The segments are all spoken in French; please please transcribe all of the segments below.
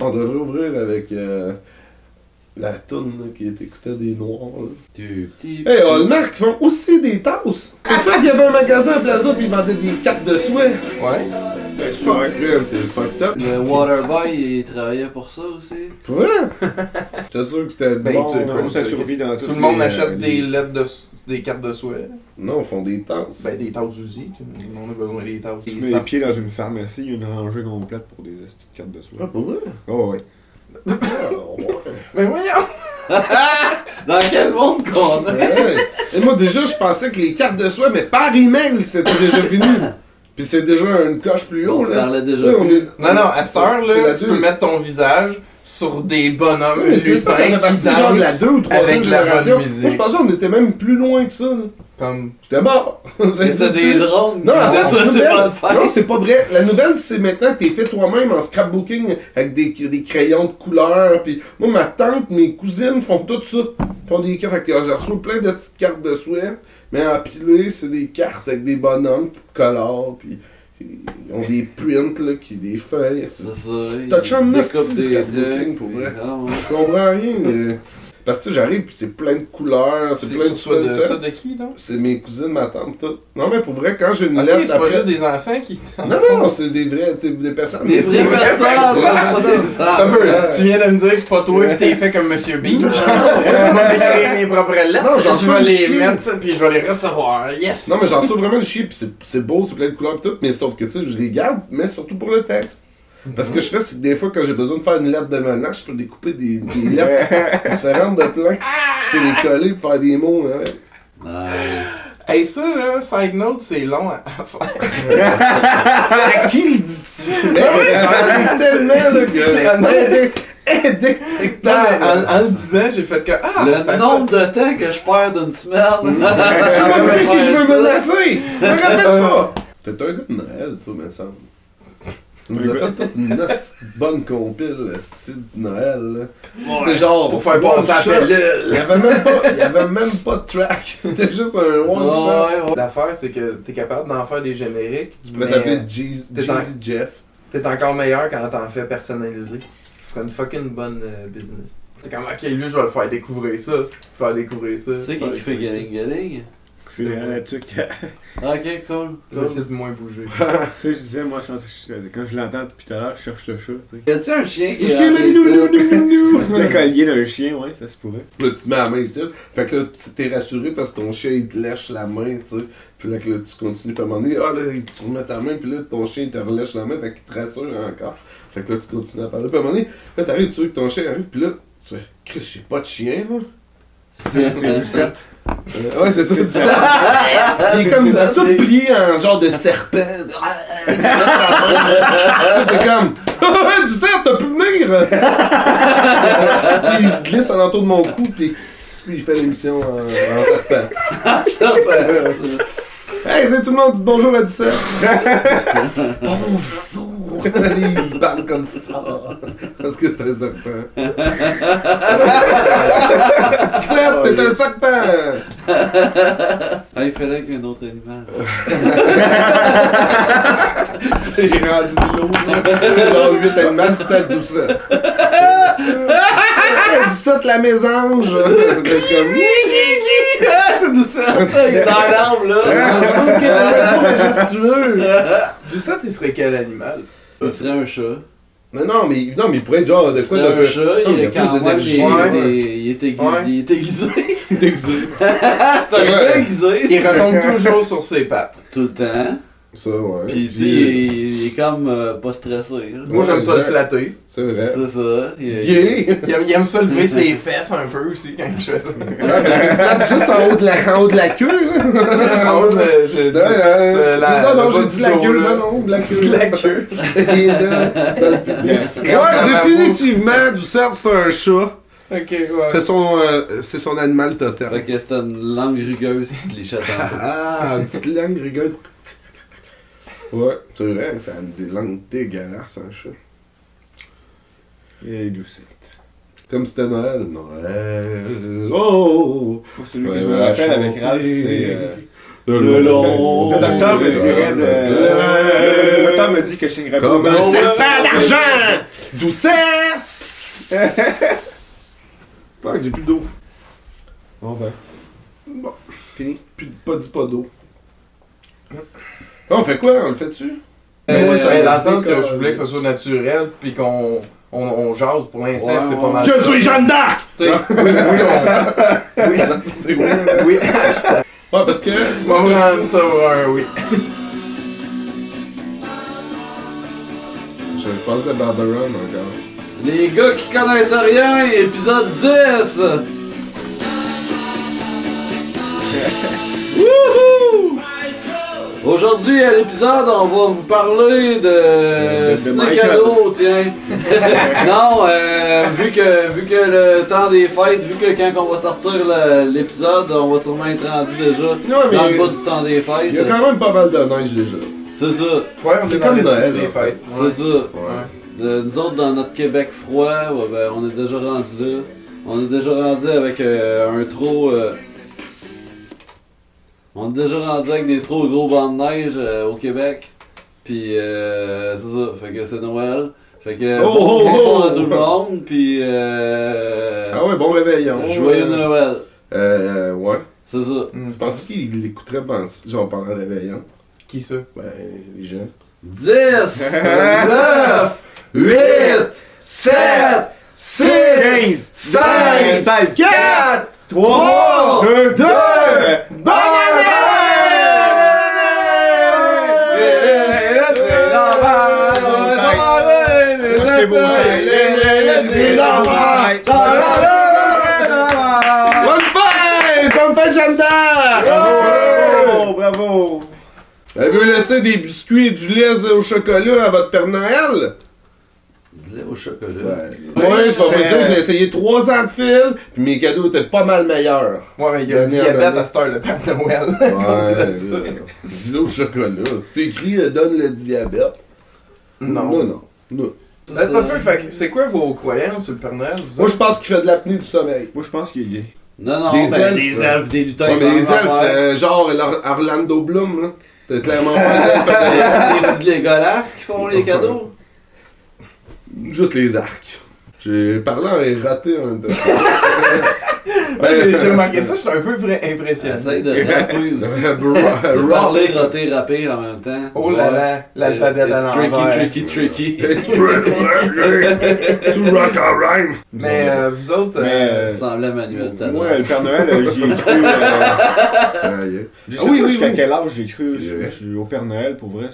On devrait ouvrir avec euh, la toune là, qui écoutait des noirs. Tu- tu- Hey, Hallmark font aussi des tasses. C'est ça qu'il y avait un magasin à Plaza puis ils vendaient des cartes de souhait. Ouais. Ben, fuck, man, c'est fucked up. Le Waterboy, il travaillait pour ça aussi. Pour vrai? J'étais sûr que c'était Ben, bon. ça survit dans Tout le monde les, achète euh, des lettres de des cartes de souhait. Non, ils font des tasses. Ben des tasses le monde a besoin des tasses. Tu Des mets les pieds dans une pharmacie, il y a une rangée complète pour des de cartes de soie. Ah, pour vrai? Oh, ouais. Ah, ouais. Ben voyons! Dans quel monde qu'on est? Ouais. Et moi, déjà, je pensais que les cartes de soie, mais par email, c'était déjà fini. Puis c'est déjà une coche plus haut, On là. parlait déjà Ouais, on plus. est- Non, non, à cette heure, là, tu peux mettre ton visage sur des bonhommes c'est ça, ça qui partie genre de la dansent 2 ou 3 avec la bonne musique. Moi, je pensais qu'on était même plus loin que ça. là. comme... J'étais mort. C'est ça, des drones. Non, nouvelle- fer. non, c'est pas vrai. La nouvelle, c'est maintenant que t'es fait toi-même en scrapbooking avec des, des crayons de couleur. Puis moi, ma tante, mes cousines font tout ça. Ils font des cartes. Fait que j'ai reçu plein de petites cartes de souhait. Mais empilées, c'est des cartes avec des bonhommes qui colorent. Puis ils ont des prints, là, qui des feuilles. C'est ça. T'as de des trucs. pour vrai? Ah. Je comprends rien. Parce que tu sais, j'arrive, puis c'est plein de couleurs. C'est plein de de ça. ça de qui, donc? C'est mes cousines, ma tante, tout. Non, mais pour vrai, quand j'ai une lettre c'est pas après. juste des enfants qui... Non, non, c'est des vrais, c'est des personnes. Des vraies personnes, pas là. Tu viens de me dire que c'est pas toi qui t'es fait comme Monsieur Bean. Moi, j'ai créé mes propres lettres. Non, je vais les mettre, puis je vais les recevoir. Yes! Non, mais j'en sauve vraiment le chier, pis c'est- beau, c'est plein de couleurs tout, mais sauf que tu sais, je les garde, mais surtout pour le texte. Parce que ce que je fais, c'est que des fois, quand j'ai besoin de faire une lettre de menace, je peux découper des, des lettres différentes de plein. Je peux les coller pour faire des mots, hein. Nice. Hey, ça, là, side note, c'est long à à faire. À qui le dis-tu? J'en ai tellement, là, que. en, en le disant, j'ai fait que. Ah, Le ça nombre de temps que je perds d'une semaine. Je sais même plus qui je veux Ça. menacer! Je me rappelle pas! T'es un gars de Noël, toi, me semble. Tu nous as fait toute une bonne compile, style de Noël, là. C'était genre. Pour faire passer la pellule. Il y avait même pas, il y avait même pas de track. C'était juste un one shot. Ouais, ouais. L'affaire, c'est que t'es capable d'en faire des génériques. Tu mais t'appeler Jeezy t'es en- Jeezy Jeff. T'es encore meilleur quand t'en fais personnalisé. Ce serait une fucking bonne euh, business. T'es comme, ok, lui, je vais le faire découvrir ça. Faire découvrir ça. Tu sais qui fait. Galing Galing? C'est là-dessus que. Ok, cool. Je vais essayer de moins bouger. Ça, je disais, moi, quand je l'entends depuis tout à l'heure, je cherche le chat. Y a-tu un chien qui Est-ce est qu'il y a rentré le- collier d'un chien, ouais, ça se pourrait. Là, tu te mets la main ici. Fait que là, tu t'es rassuré parce que ton chien, il te lèche la main, tu sais. Puis là, que là, tu continues pas à un moment donné, ah là, tu remets ta main, puis là, ton chien, il te relèche la main, fait qu'il te rassure encore. Fait que là, tu continues à parler. Puis à un moment donné, là, t'arrives, tu vois que ton chien arrive, puis là, tu fais, Chris, j'ai pas de chien, là. C'est c'est Lucette. Euh, ouais, c'est ça. Il est comme tout plié en genre de serpent. T'es comme, du cerf, t'as pu venir! Il se glisse en entour de mon cou, puis il fait l'émission en, en serpent. Hey, c'est tout le monde, dites bonjour à Ducette. bonjour. Il parle comme fort. Parce que c'est un serpent. Ducette, t'es un serpent. Ah, il fallait qu'il y ait un autre animal. C'est rendu lourd. Genre 8 animaux, c'est peut-être Doucette. C'est Doucette la mésange. C'est Doucette! Il s'enlarme là! Majestueux. Doucette, il serait quel animal? Il serait un chat. Mais non, mais, non, mais il pourrait être genre de Il quoi de. un chat, il est a plus d'énergie. Il, est- il est aiguisé. Il est aiguisé. Déguisé. C'est un gars aiguisé. Il retombe toujours sur ses pattes. Tout le temps. Ça, ouais. Puis, tu sais, il, est- il est comme euh, pas stressé. là. Moi, j'aime ça le flatter. C'est vrai. C'est ça. Il Gay. Il aime, il aime ça lever ses fesses un peu aussi quand je fais ça. Ouais, mais tu juste en haut de la, en haut de la queue, là. En haut de- de- de- Ouais, euh, de la- non, non, j'ai dit du la queue, là. non, la queue. De la queue. Là, Ouais, définitivement, Doucette, c'est un chat. Ok, ouais. C'est son, euh, c'est son animal totem. Fait que c'était une langue rugueuse qui les chatte en bas. Ah, une petite langue rigole. Ouais, c'est vrai, ça a des langues dégueulasses, un chat. Et Lucette. Comme c'était Noël. Noël. Oh! Pour celui Ouais, que je me rappelle avec Ralph, c'est. euh, Le long. Le docteur me dirait de. Le docteur me dit que je signerais pas. Comme un Non, serpent d'argent! Doucesse! Fuck, j'ai plus d'eau. Bon, ben. Bon, fini. Plus, pas dit pas d'eau. On fait quoi? On le fait dessus? Euh, Ouais, ça ben, dans le a sens que je voulais que ce soit naturel, puis qu'on on, on jase pour l'instant, Ouais, c'est ouais. pas mal. Je suis Jeanne d'Arc! Tu sais, oui, oui, on- oui, oui, hashtag. Ouais, parce que. On va rendre ça pour un oui. Je passe de Barbaron encore. Les gars qui connaissent rien, épisode 10! Wouhou! Aujourd'hui, à l'épisode, on va vous parler de, de ciné cadeau, tiens. non, euh, vu que vu que le temps des fêtes, vu que quand on va sortir l'épisode, on va sûrement être rendu déjà Non, mais dans le bas du temps des fêtes. il y a quand même pas mal de neige déjà. C'est ça, Ouais, on C'est comme les Noël, des fêtes. c'est ça. Ouais. De- nous autres, dans notre Québec froid, ouais, ben, on est déjà rendu là. On est déjà rendu avec euh, un trop. euh, on est déjà rendu avec des trop gros bancs de neige euh, au Québec. Puis, euh, c'est ça. Fait que c'est Noël. Fait que. Oh, bon, oh, oh! à tout le monde. Puis, euh. Ah ouais, bon réveillon. Joyeux Euh, Noël. Euh, ouais. C'est ça. Hmm. Tu penses qu'il l'écouterait genre pendant le réveillon? Qui ça? Ben, les gens. 10, 9, 8, 7, 6, 15, 5, 16, 4, 3, 2, 2, Bonne Bonne fête! Bonne fête, Jeanne d'Arc! Bravo, bravo. Avez-vous laissé des biscuits et du lait au chocolat à votre Père Noël? Du lait au chocolat. Ouais, je vais vous dire, je l'ai essayé trois ans de fil, puis mes cadeaux étaient pas mal meilleurs. Ouais, mais il y a le Dernière diabète à cette heure, le Père Noël. Ouais, du lait au chocolat. C'est écrit euh, donne le diabète. Non. Non, non. non. Attends un peu, fait que c'est quoi vos croyances sur le Père Noël? vous Moi, autres? je pense qu'il fait de l'apnée du sommeil. Moi, je pense qu'il est gay. Non, non, Des ben, elfes, des ouais. elfes, des lutins. Ouais, mais les elfes, euh, genre l'Or- Orlando Bloom, là. T'as clairement pas elfe, Les petits Legolas qui font les cadeaux. Juste les arcs. J'ai parlé en raté un de. J'ai- remarqué ça, je suis un peu vrai- impressionné. Essaye de rapper aussi. Parler, roter, rapper en même temps. Oh là là, l'alphabet à It's l'envers. Tricky, tricky, tricky. It's to rock a rhyme. Mais euh, vous autres, Mais, euh, euh, à Manuel. Moi, le Père Noël, euh, j'y ai cru. euh, Ah. Je sais pas jusqu'à quel âge j'ai cru je- je- au Père Noël, pour vrai.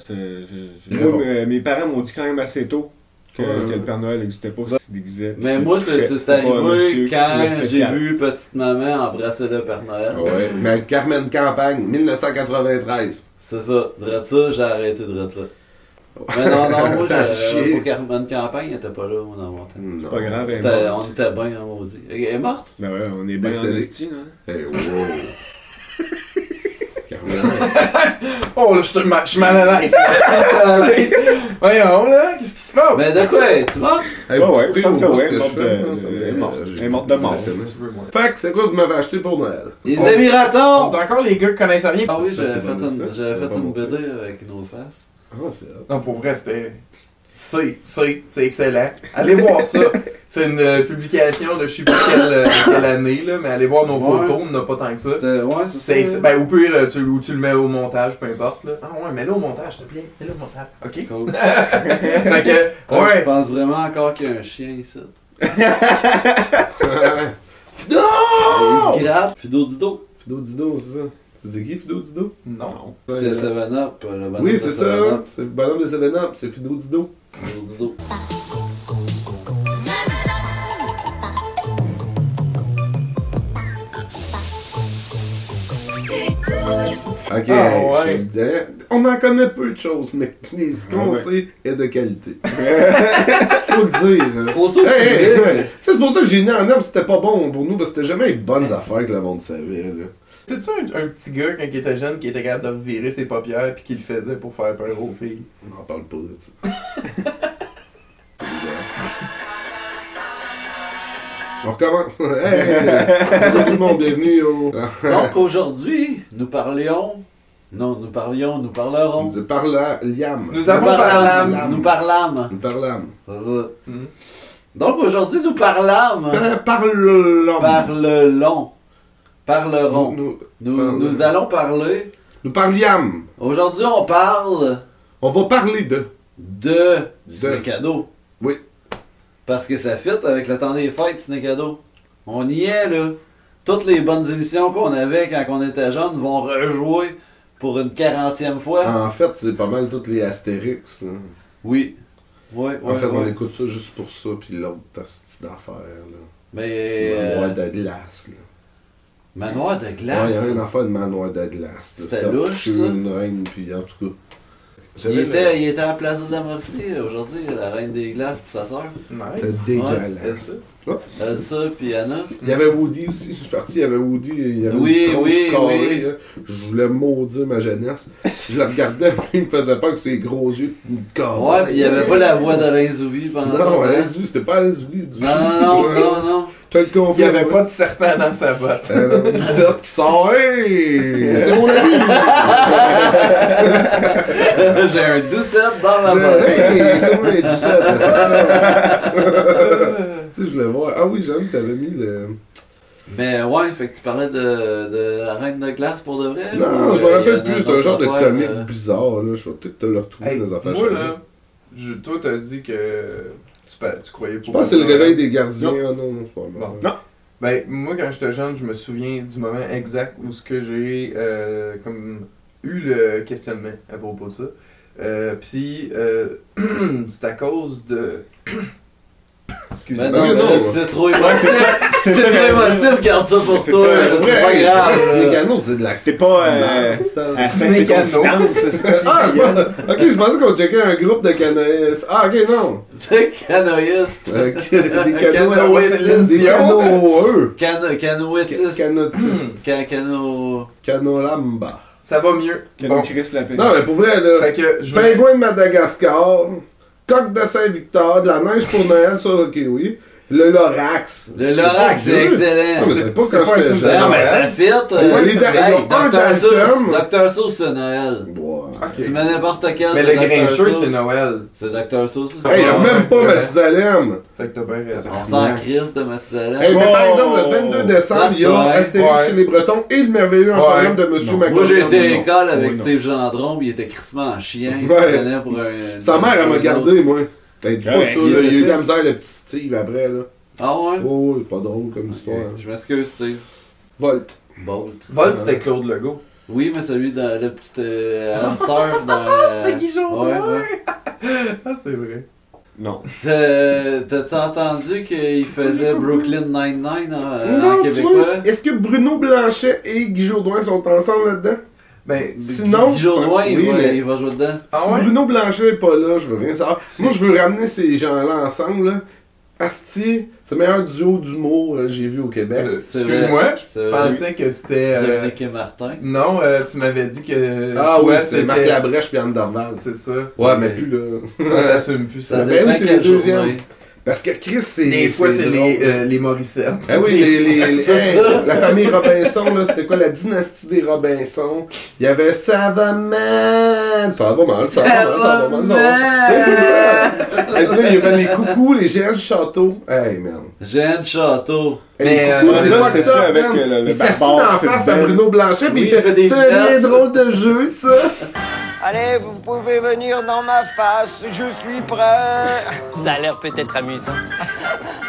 moi, mes parents m'ont dit quand même assez tôt que, Ouais. que le Père Noël n'existait pas, se déguisait. Mais moi, c'est arrivé quand j'ai vu Petite Maman embrasser le Père Noël. Ouais. Mais Carmen Campagne, 1993. C'est ça. Drette ça, j'ai arrêté de là. Mais non, non, moi, Ça a j'ai- chié. pour Carmen Campagne, elle était pas là, moi, dans mon temps. C'est pas grave, elle est C'était- morte. On était bien en maudit. Elle est morte? Ben ouais, on est bien en Décédé. esti, là. Hey, wow. Oh là, je suis ma- je suis mal à l'aise. Voyons là, qu'est-ce qui se passe? Mais de quoi es-tu morte? Hey, Ouais, ouais, ça me- morte. j'ai- Elle est morte de mort. Tu moi. Fait que c'est quoi vous m'avez acheté pour Noël? Les On- amis On ratons! est encore les gars qui connaissent rien. Ah oui, j'avais fait une, fait. BD avec nos faces. Ah, c'est. Non, pour vrai, c'était. C'est, c'est, c'est excellent. Allez voir ça. C'est une euh, publication de je sais plus quelle, euh, quelle année, là, mais allez voir nos Ouais. photos, on n'a pas tant que ça. Ouais, C'est, c'est ben, au pire, euh, tu, ou tu le mets au montage, peu importe. Là. Ah ouais, mets-le au montage, s'il te plaît. Mets-le au montage. Ok. Cool. fait que, Ouais, Je ouais. pense vraiment encore qu'il y a un chien ici. Fido! Il se gratte. Fido Dido. Fido Dido, c'est ça. Tu sais qui Fido Dido? Non. 7-Up. le bonhomme Oui, de c'est 7-Up. ça. C'est le bonhomme de 7-Up, c'est Fido Dido. Ok, Ah, ouais. On en connaît peu de choses, mais ce qu'on ouais. sait est de qualité. Faut le dire. hein. Photo Hey, hey, publique. hey. Tu sais, C'est pour ça que j'ai né en herbe, c'était pas bon pour nous, parce que c'était jamais les bonnes affaires que le monde savait. Là. T'es-tu un, un petit gars quand il était jeune qui était capable de revirer ses paupières puis qui le faisait pour faire peur aux filles? On en parle pas de ça. On recommence. Hey, hey, hey. Bonjour tout le monde, bienvenue au. Donc aujourd'hui, nous parlions Non, nous parlions, nous parlerons. Nous Liam. Nous avons parlâmes. Nous parlâmes. Nous parlâmes. C'est ça. Mhm. Donc aujourd'hui, nous parlâmes. Pa- Parlons. Parlerons. Nous, Nous, allons parler. nous parliams. Aujourd'hui, on parle On va parler de. de De. cadeau. Oui. Parce que ça fit avec le temps des fêtes, ciné cadeau. On y est, là. Toutes les bonnes émissions qu'on avait quand on était jeune vont rejouer pour une quarantième fois. En fait, c'est pas mal toutes les Astérix. là. Oui. En fait, on écoute ça juste pour ça, puis l'autre, t'as cette petite affaire. Là. Mais. euh, de glace. Là. Manoir de Ouais, glace. il y a une affaire de manoir de glace. C'était C'était louche, ça. une reine, puis en tout cas. il, était, il était à la Plaza de la Mauricie aujourd'hui, la reine des glaces pour sa soeur. le- Nice. C'était dégueulasse. Elsa. Oh, Elsa puis Anna. Il y avait Woody aussi, je suis parti, il y avait Woody, il y avait Oui, une oui, carrée, oui. là. Je voulais maudire ma jeunesse. Je la regardais, puis il me faisait peur que ses gros yeux me carrent. Ouais, puis il n'y avait pas la voix d'Alain Zouvi pendant Non, longtemps. Alain Zouvi, c'était pas Alain Zouvi. du Non, non, non, non, non. Je te le Il n'y avait pas de serpent dans sa botte. Euh, Lucette qui sort, hey! C'est mon ami! J'ai un doucette dans ma botte. Hey, c'est moi, Lucette! ça. Tu sais, je voulais voir. Ah oui, j'aime que t'avais mis le. Mais ouais, fait que tu parlais de, de la reine de glace pour de vrai? Non, ou, je me euh, rappelle plus, c'est un genre de comique euh, bizarre, là. Je vais peut-être te le retrouver Hey, dans les affaires moi, là, je, toi, t'as dit que tu, tu croyais pas. Je pense que c'est le réveil des gardiens. Ah non, non, c'est pas. Bon. Ben, moi, quand j'étais jeune, je me souviens du moment exact où ce que j'ai euh, comme eu le questionnement à propos de ça. Euh, Puis, euh, c'est à cause de. Excusez-moi. Ben non, Mais mais non. c'est trop émotif. C'est trop émotif, garde ça pour C'est toi. C'est pas grave. Là. canaux, c'est de la. C'est pas, euh, c'est Ah, ok, je pensais qu'on checkait un groupe de canoïstes. Ah, ok, non. T'es canoïste. Euh, des canoïstes. Des canoës. Cano, canoïtiste. Canotistes. Ca- Cano. Canolamba. Ça va mieux. Que Bon. Chris l'appelle. Non, mais pour vrai, là. Fait que Pingouin de Madagascar. Coq de Saint-Victor. De la neige pour Noël, ça, ok, oui. Le Lorax. Le Lorax, c'est excellent. Non, mais c'est pas c'est quand pas un j'étais jeune. Non, mais ça fit. Dr. Seuss. Dr. Seuss, c'est Noël. Tu mets n'importe quel. Mais le grincheux, c'est Noël. C'est Dr. Seuss. Hey, y a même pas. Mathusalem. Fait que t'as bien raison. On s'en crisse de Mathusalem. Hey, mais par Oh. exemple, le 22 décembre, il y a Astérix chez les Bretons et le merveilleux emporium de Monsieur. Macron. Moi, j'ai été à l'école avec. Steve Gendron, puis il était crissement en chien. Il se prenait pour un. Sa mère, elle m'a gardé, moi. Dis pas Ouais, ça, il y a eu de la misère, le petit Steve, après, là. Ah ouais? Oh, c'est pas drôle comme histoire. Je m'excuse, Steve. Volt. Bolt. Volt, c'était Claude Legault. Oui, mais celui dans le petit euh, hamster dans. C'était Guy Jourdain. Ouais, ouais. Ah, c'est vrai. Non. T'as- T'as-tu entendu qu'il faisait Brooklyn Nine-Nine en, en non, tu québécois? est-ce que Bruno Blanchet et Guy Jourdain sont ensemble là-dedans? Ben, Sinon, Guy Jourdain, il, oui, va, mais- il va jouer dedans. Ah si ouais? Bruno Blanchet est pas là, je veux rien savoir. Si. Moi, je veux ramener ces gens-là ensemble, là. Asti, c'est le meilleur duo d'humour que j'ai vu au Québec. Euh, Excuse-moi, je pensais que c'était. euh, et Martin. Non, euh, tu m'avais dit que. ah toi, oui, c'est Marc Labrèche puis Anne Dorval. C'est ça. Ouais, mais plus là. On t'assume plus ça. Ça ben oui, c'est le deuxième. journée. Parce que Chris, c'est. Des fois, c'est les, euh, les Morissette. Ah oui, les, les, les- C'est hey, ça. la famille Robinson, là, c'était quoi la dynastie des Robinson? Il y avait Ça va man! Ça va mal, ça va mal, ça va mal, ça va mal. Ouais, c'est ça. Et puis là, il y avait les coucous, les géants du château. Hey, man. Jeanne Château. Hey, Mais, les euh, coucous, ça, c'est pas ça top, avec, man. euh, le- le Il d'en c'est face à. Bruno Blanchet, puis Oui, il fait, des c'est bien pilotes. drôle de jeu, ça. Allez, vous pouvez venir dans ma face, je suis prêt. Ça a l'air peut-être amusant.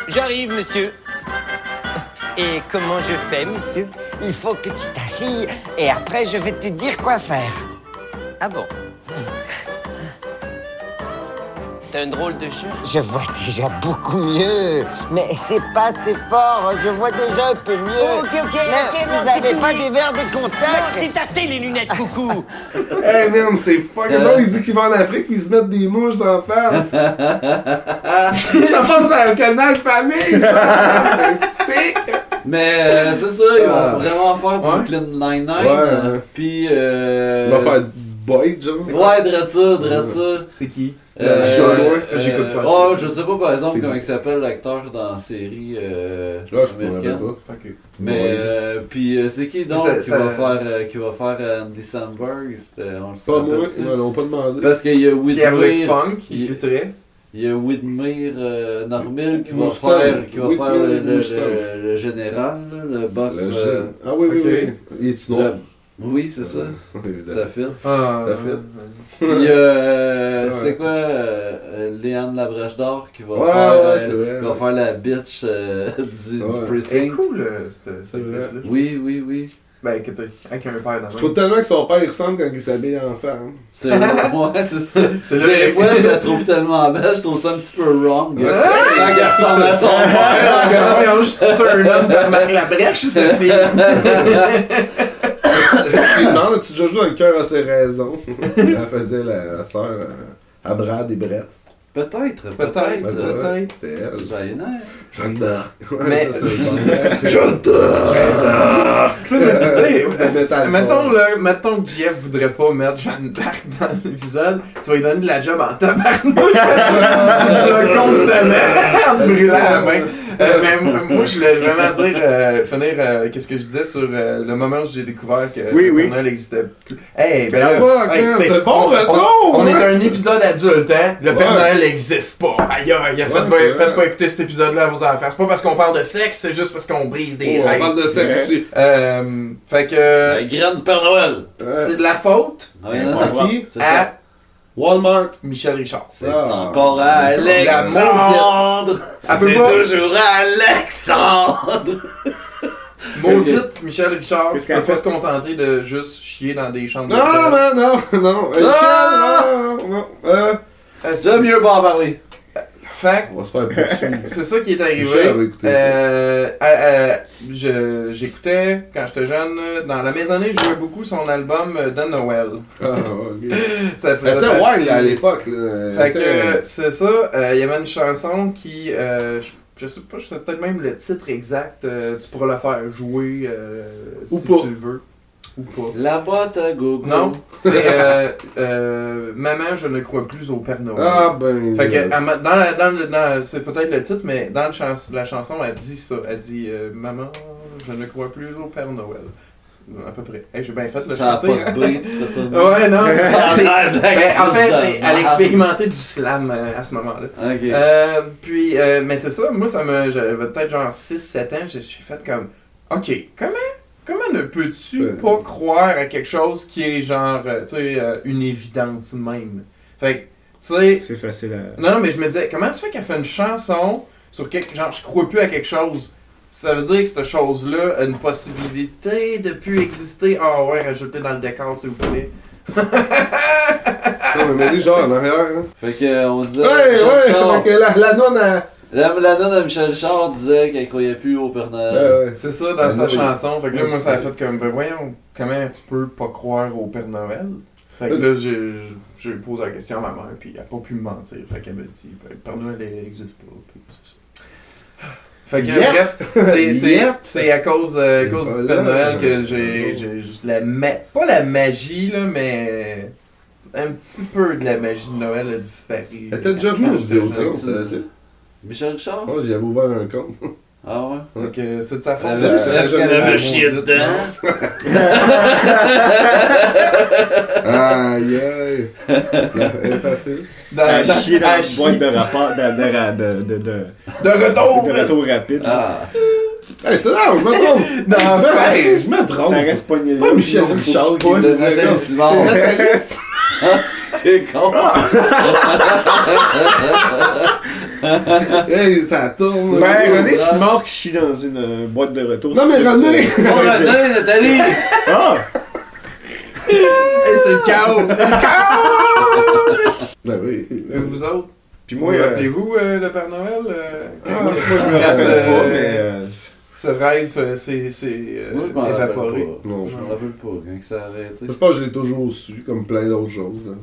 J'arrive, monsieur. Et comment je fais, monsieur? Il faut que tu t'assilles et après je vais te dire quoi faire. Ah bon? C'est un drôle de jeu. Je vois déjà beaucoup mieux, mais c'est pas assez fort, je vois déjà un peu mieux. Ok, ok, ok, non, vous avez c'est pas fini. des verres de contact c'est assez les lunettes, coucou Hey, man, c'est fucking drôle. Il dit qu'il va en Afrique, puis ils se mettent des mouches en face. ça passe à un canal famille. c'est sick. Mais euh, c'est ça, ils Ah. vont vraiment faire Ouais. Brooklyn Nine-Nine. Ouais, ouais. Puis. Euh, Il va faire Boyd, genre. Ouais, drette ça. C'est qui? Euh, j'écoute pas. Oh, je sais pas par exemple comment il s'appelle l'acteur dans la série euh, Là, je me rappelle américaine. pas. Ok. Mais Ouais. euh, puis euh, c'est qui donc Ça- qui, ça- va faire, euh, qui va faire euh, Andy Samberg C'était- on le Pas sait moi, pas, ils l'ont pas demandé. Parce qu'il y a Whitmer, Funk, il il- fitterait. il y a Whitmer euh, Normil qui va Moustache. faire, qui va faire le, le- le- le général, le boss. Le euh, jeune. Ah oui, oui, ok. oui. Il est-tu noir? Oui, c'est ça. Évidemment. Ça fit. Ah, Ça fait. Puis euh, Ouais. c'est quoi euh, euh, Léane Labrèche d'Or qui va Ouais, faire ouais, euh, qui va faire la bitch euh, du, Ouais. du C'est precinct. cool, euh, cette, cette C'est vrai. actrice-là. Oui, oui, oui. Ben, que tu avec un père dans Je trouve tellement que son père il ressemble quand il s'habille en femme. C'est ouais, c'est ça. C'est là Des fois, je la trouve tellement belle, je trouve ça un petit peu wrong. Ouais. Quand elle ressemble à son père. Voyons, je suis turn up de Marc Labrèche ou cette fille? Tu joué dans le cœur à ses raisons. Elle faisait la, la sœur euh, à Brad et Brett. Peut-être, Peut-être, peut-être. C'était elle. Jeanne d'Arc. Mais-. Jeanne mais, tu sais, mettons, là, mettons que Jeff voudrait pas mettre Jeanne d'Arc dans l'épisode, tu vas lui donner de la job en tabarnak. tu me constamment en brûlant la main. Euh, mais moi, je voulais vraiment dire, euh, finir, euh, qu'est-ce que je disais sur euh, le moment où j'ai découvert que Oui, le oui. Père Noël existait plus. Hey, ben là, hey, c'est bon on- retour, On, on est hein? un épisode adulte, hein? Le Père. Noël n'existe pas. Aïe, aïe, faites, Ouais, pas, faites pas écouter cet épisode-là à vos enfants. C'est pas parce qu'on parle de sexe, c'est juste parce qu'on brise des Oh, on rêves. parle de sexe ici. Euh, fait que La graine du Père Noël. Ouais. c'est de la faute Ouais, À qui? c'est à Walmart. Michel Richard. C'est Ah. encore à Alexandre. C'est pas- toujours à Alexandre. Maudite Michel Richard, qu'elle peut pas se contenter de juste chier dans des chambres Non, man, non, non. Euh, Ah! Michel, non, non. Euh, Euh, J'aime mieux pas en parler. Fait on va se faire poursuivre. c'est ça qui est arrivé. Ça. Euh, J'écoutais, quand j'étais jeune, dans la maisonnée, je jouais beaucoup son album euh, de Noël. Ah, ok. Ça faisait à l'époque. Fait que c'est ça, euh, il y avait une chanson qui, je, je sais pas, je sais peut-être même le titre exact, tu pourras la faire jouer Ou si pas. tu le veux. Ou pas. La boîte à gogo. Non, c'est euh, euh, Maman, je ne crois plus au Père Noël. Ah, ben. Fait que, euh, m'a- dans la, dans le- dans- c'est peut-être le titre, mais dans le chans- la chanson, elle dit ça. Elle dit euh, Maman, je ne crois plus au Père Noël. À peu près. Hey, J'ai bien fait de le Ça a chanter. pas hein. de beat. Ouais, non, c'est ça. c'est- Ben, en fait, c'est- elle expérimentait du slam euh, à ce moment-là. Ok. Euh, puis, euh, mais c'est ça, moi, ça me. J'avais peut-être genre 6-7 ans, j'ai j'ai fait comme. Ok, comment ne peux-tu Ouais. pas croire à quelque chose qui est genre, euh, tu sais, euh, une évidence même? Fait que, tu sais. C'est facile à. Non, non, mais je me disais, comment ça fait qu'elle fait une chanson sur quelque. Genre, je crois plus à quelque chose? Ça veut dire que cette chose-là a une possibilité de plus exister? Ah ouais, rajoutez dans le décor, s'il vous plaît. Non, mais mets-les genre en arrière. hein. Fait que, euh, on disait. Ouais, Michel ouais, Richard- fait que la, la nonne a. La, la nonne de Michel Richard disait qu'elle croyait plus au Père Noël. Ouais, ouais. C'est ça dans Ben, sa oui. chanson. Fait que là, moi, ça a fait comme, ben voyons, comment tu peux pas croire au Père Noël? Fait que là, j'ai j'ai posé la question à ma mère, puis elle a pas pu me mentir. Fait qu'elle m'a dit, ben, le Père Noël il existe pas. Puis c'est ça. Fait que, Yep. bref, c'est- c'est Yep. c'est à cause, euh, à cause du. Père Noël que j'ai j'ai- la ma- pas la magie, là, mais un petit peu de la magie de Noël a disparu. Elle était déjà venue au Vidéotron, ça, tu sais. Michel Richard? Moi, j'avais ouvert un compte. Ah ouais? Donc, euh, c'est de sa faute. Elle ça. avait- elle dit maudite, dedans? Aïe, aïe. Elle est À dans- chier dans à la chier. boîte de rapport, de, de, de, de, de, De retour! de retour rapide. Ah. Hey, c'est là, je me trompe. Dans Je Je me trompe. Ça reste pas C'est pas Michel Richard qui me disait ça. Nathalie Simard. T'es con. Hey, ça tourne. Ben, René Simard qui chie dans une euh, boîte de retour. Non, mais c'est René! Bon, René, Nathalie! Ah! Hey, c'est le chaos! C'est le chaos! Ben oui. Et vous autres? Puis Moi, moi, euh, rappelez-vous euh, le Père Noël? euh, Ah, moi, je me rappelle ce- pas, mais. euh, Ce rêve euh, euh, je rappelle évaporé. pas. Non, Je je m'en rappelle pas quand ça a arrêté. je pense que j'ai toujours su, comme plein d'autres choses. là.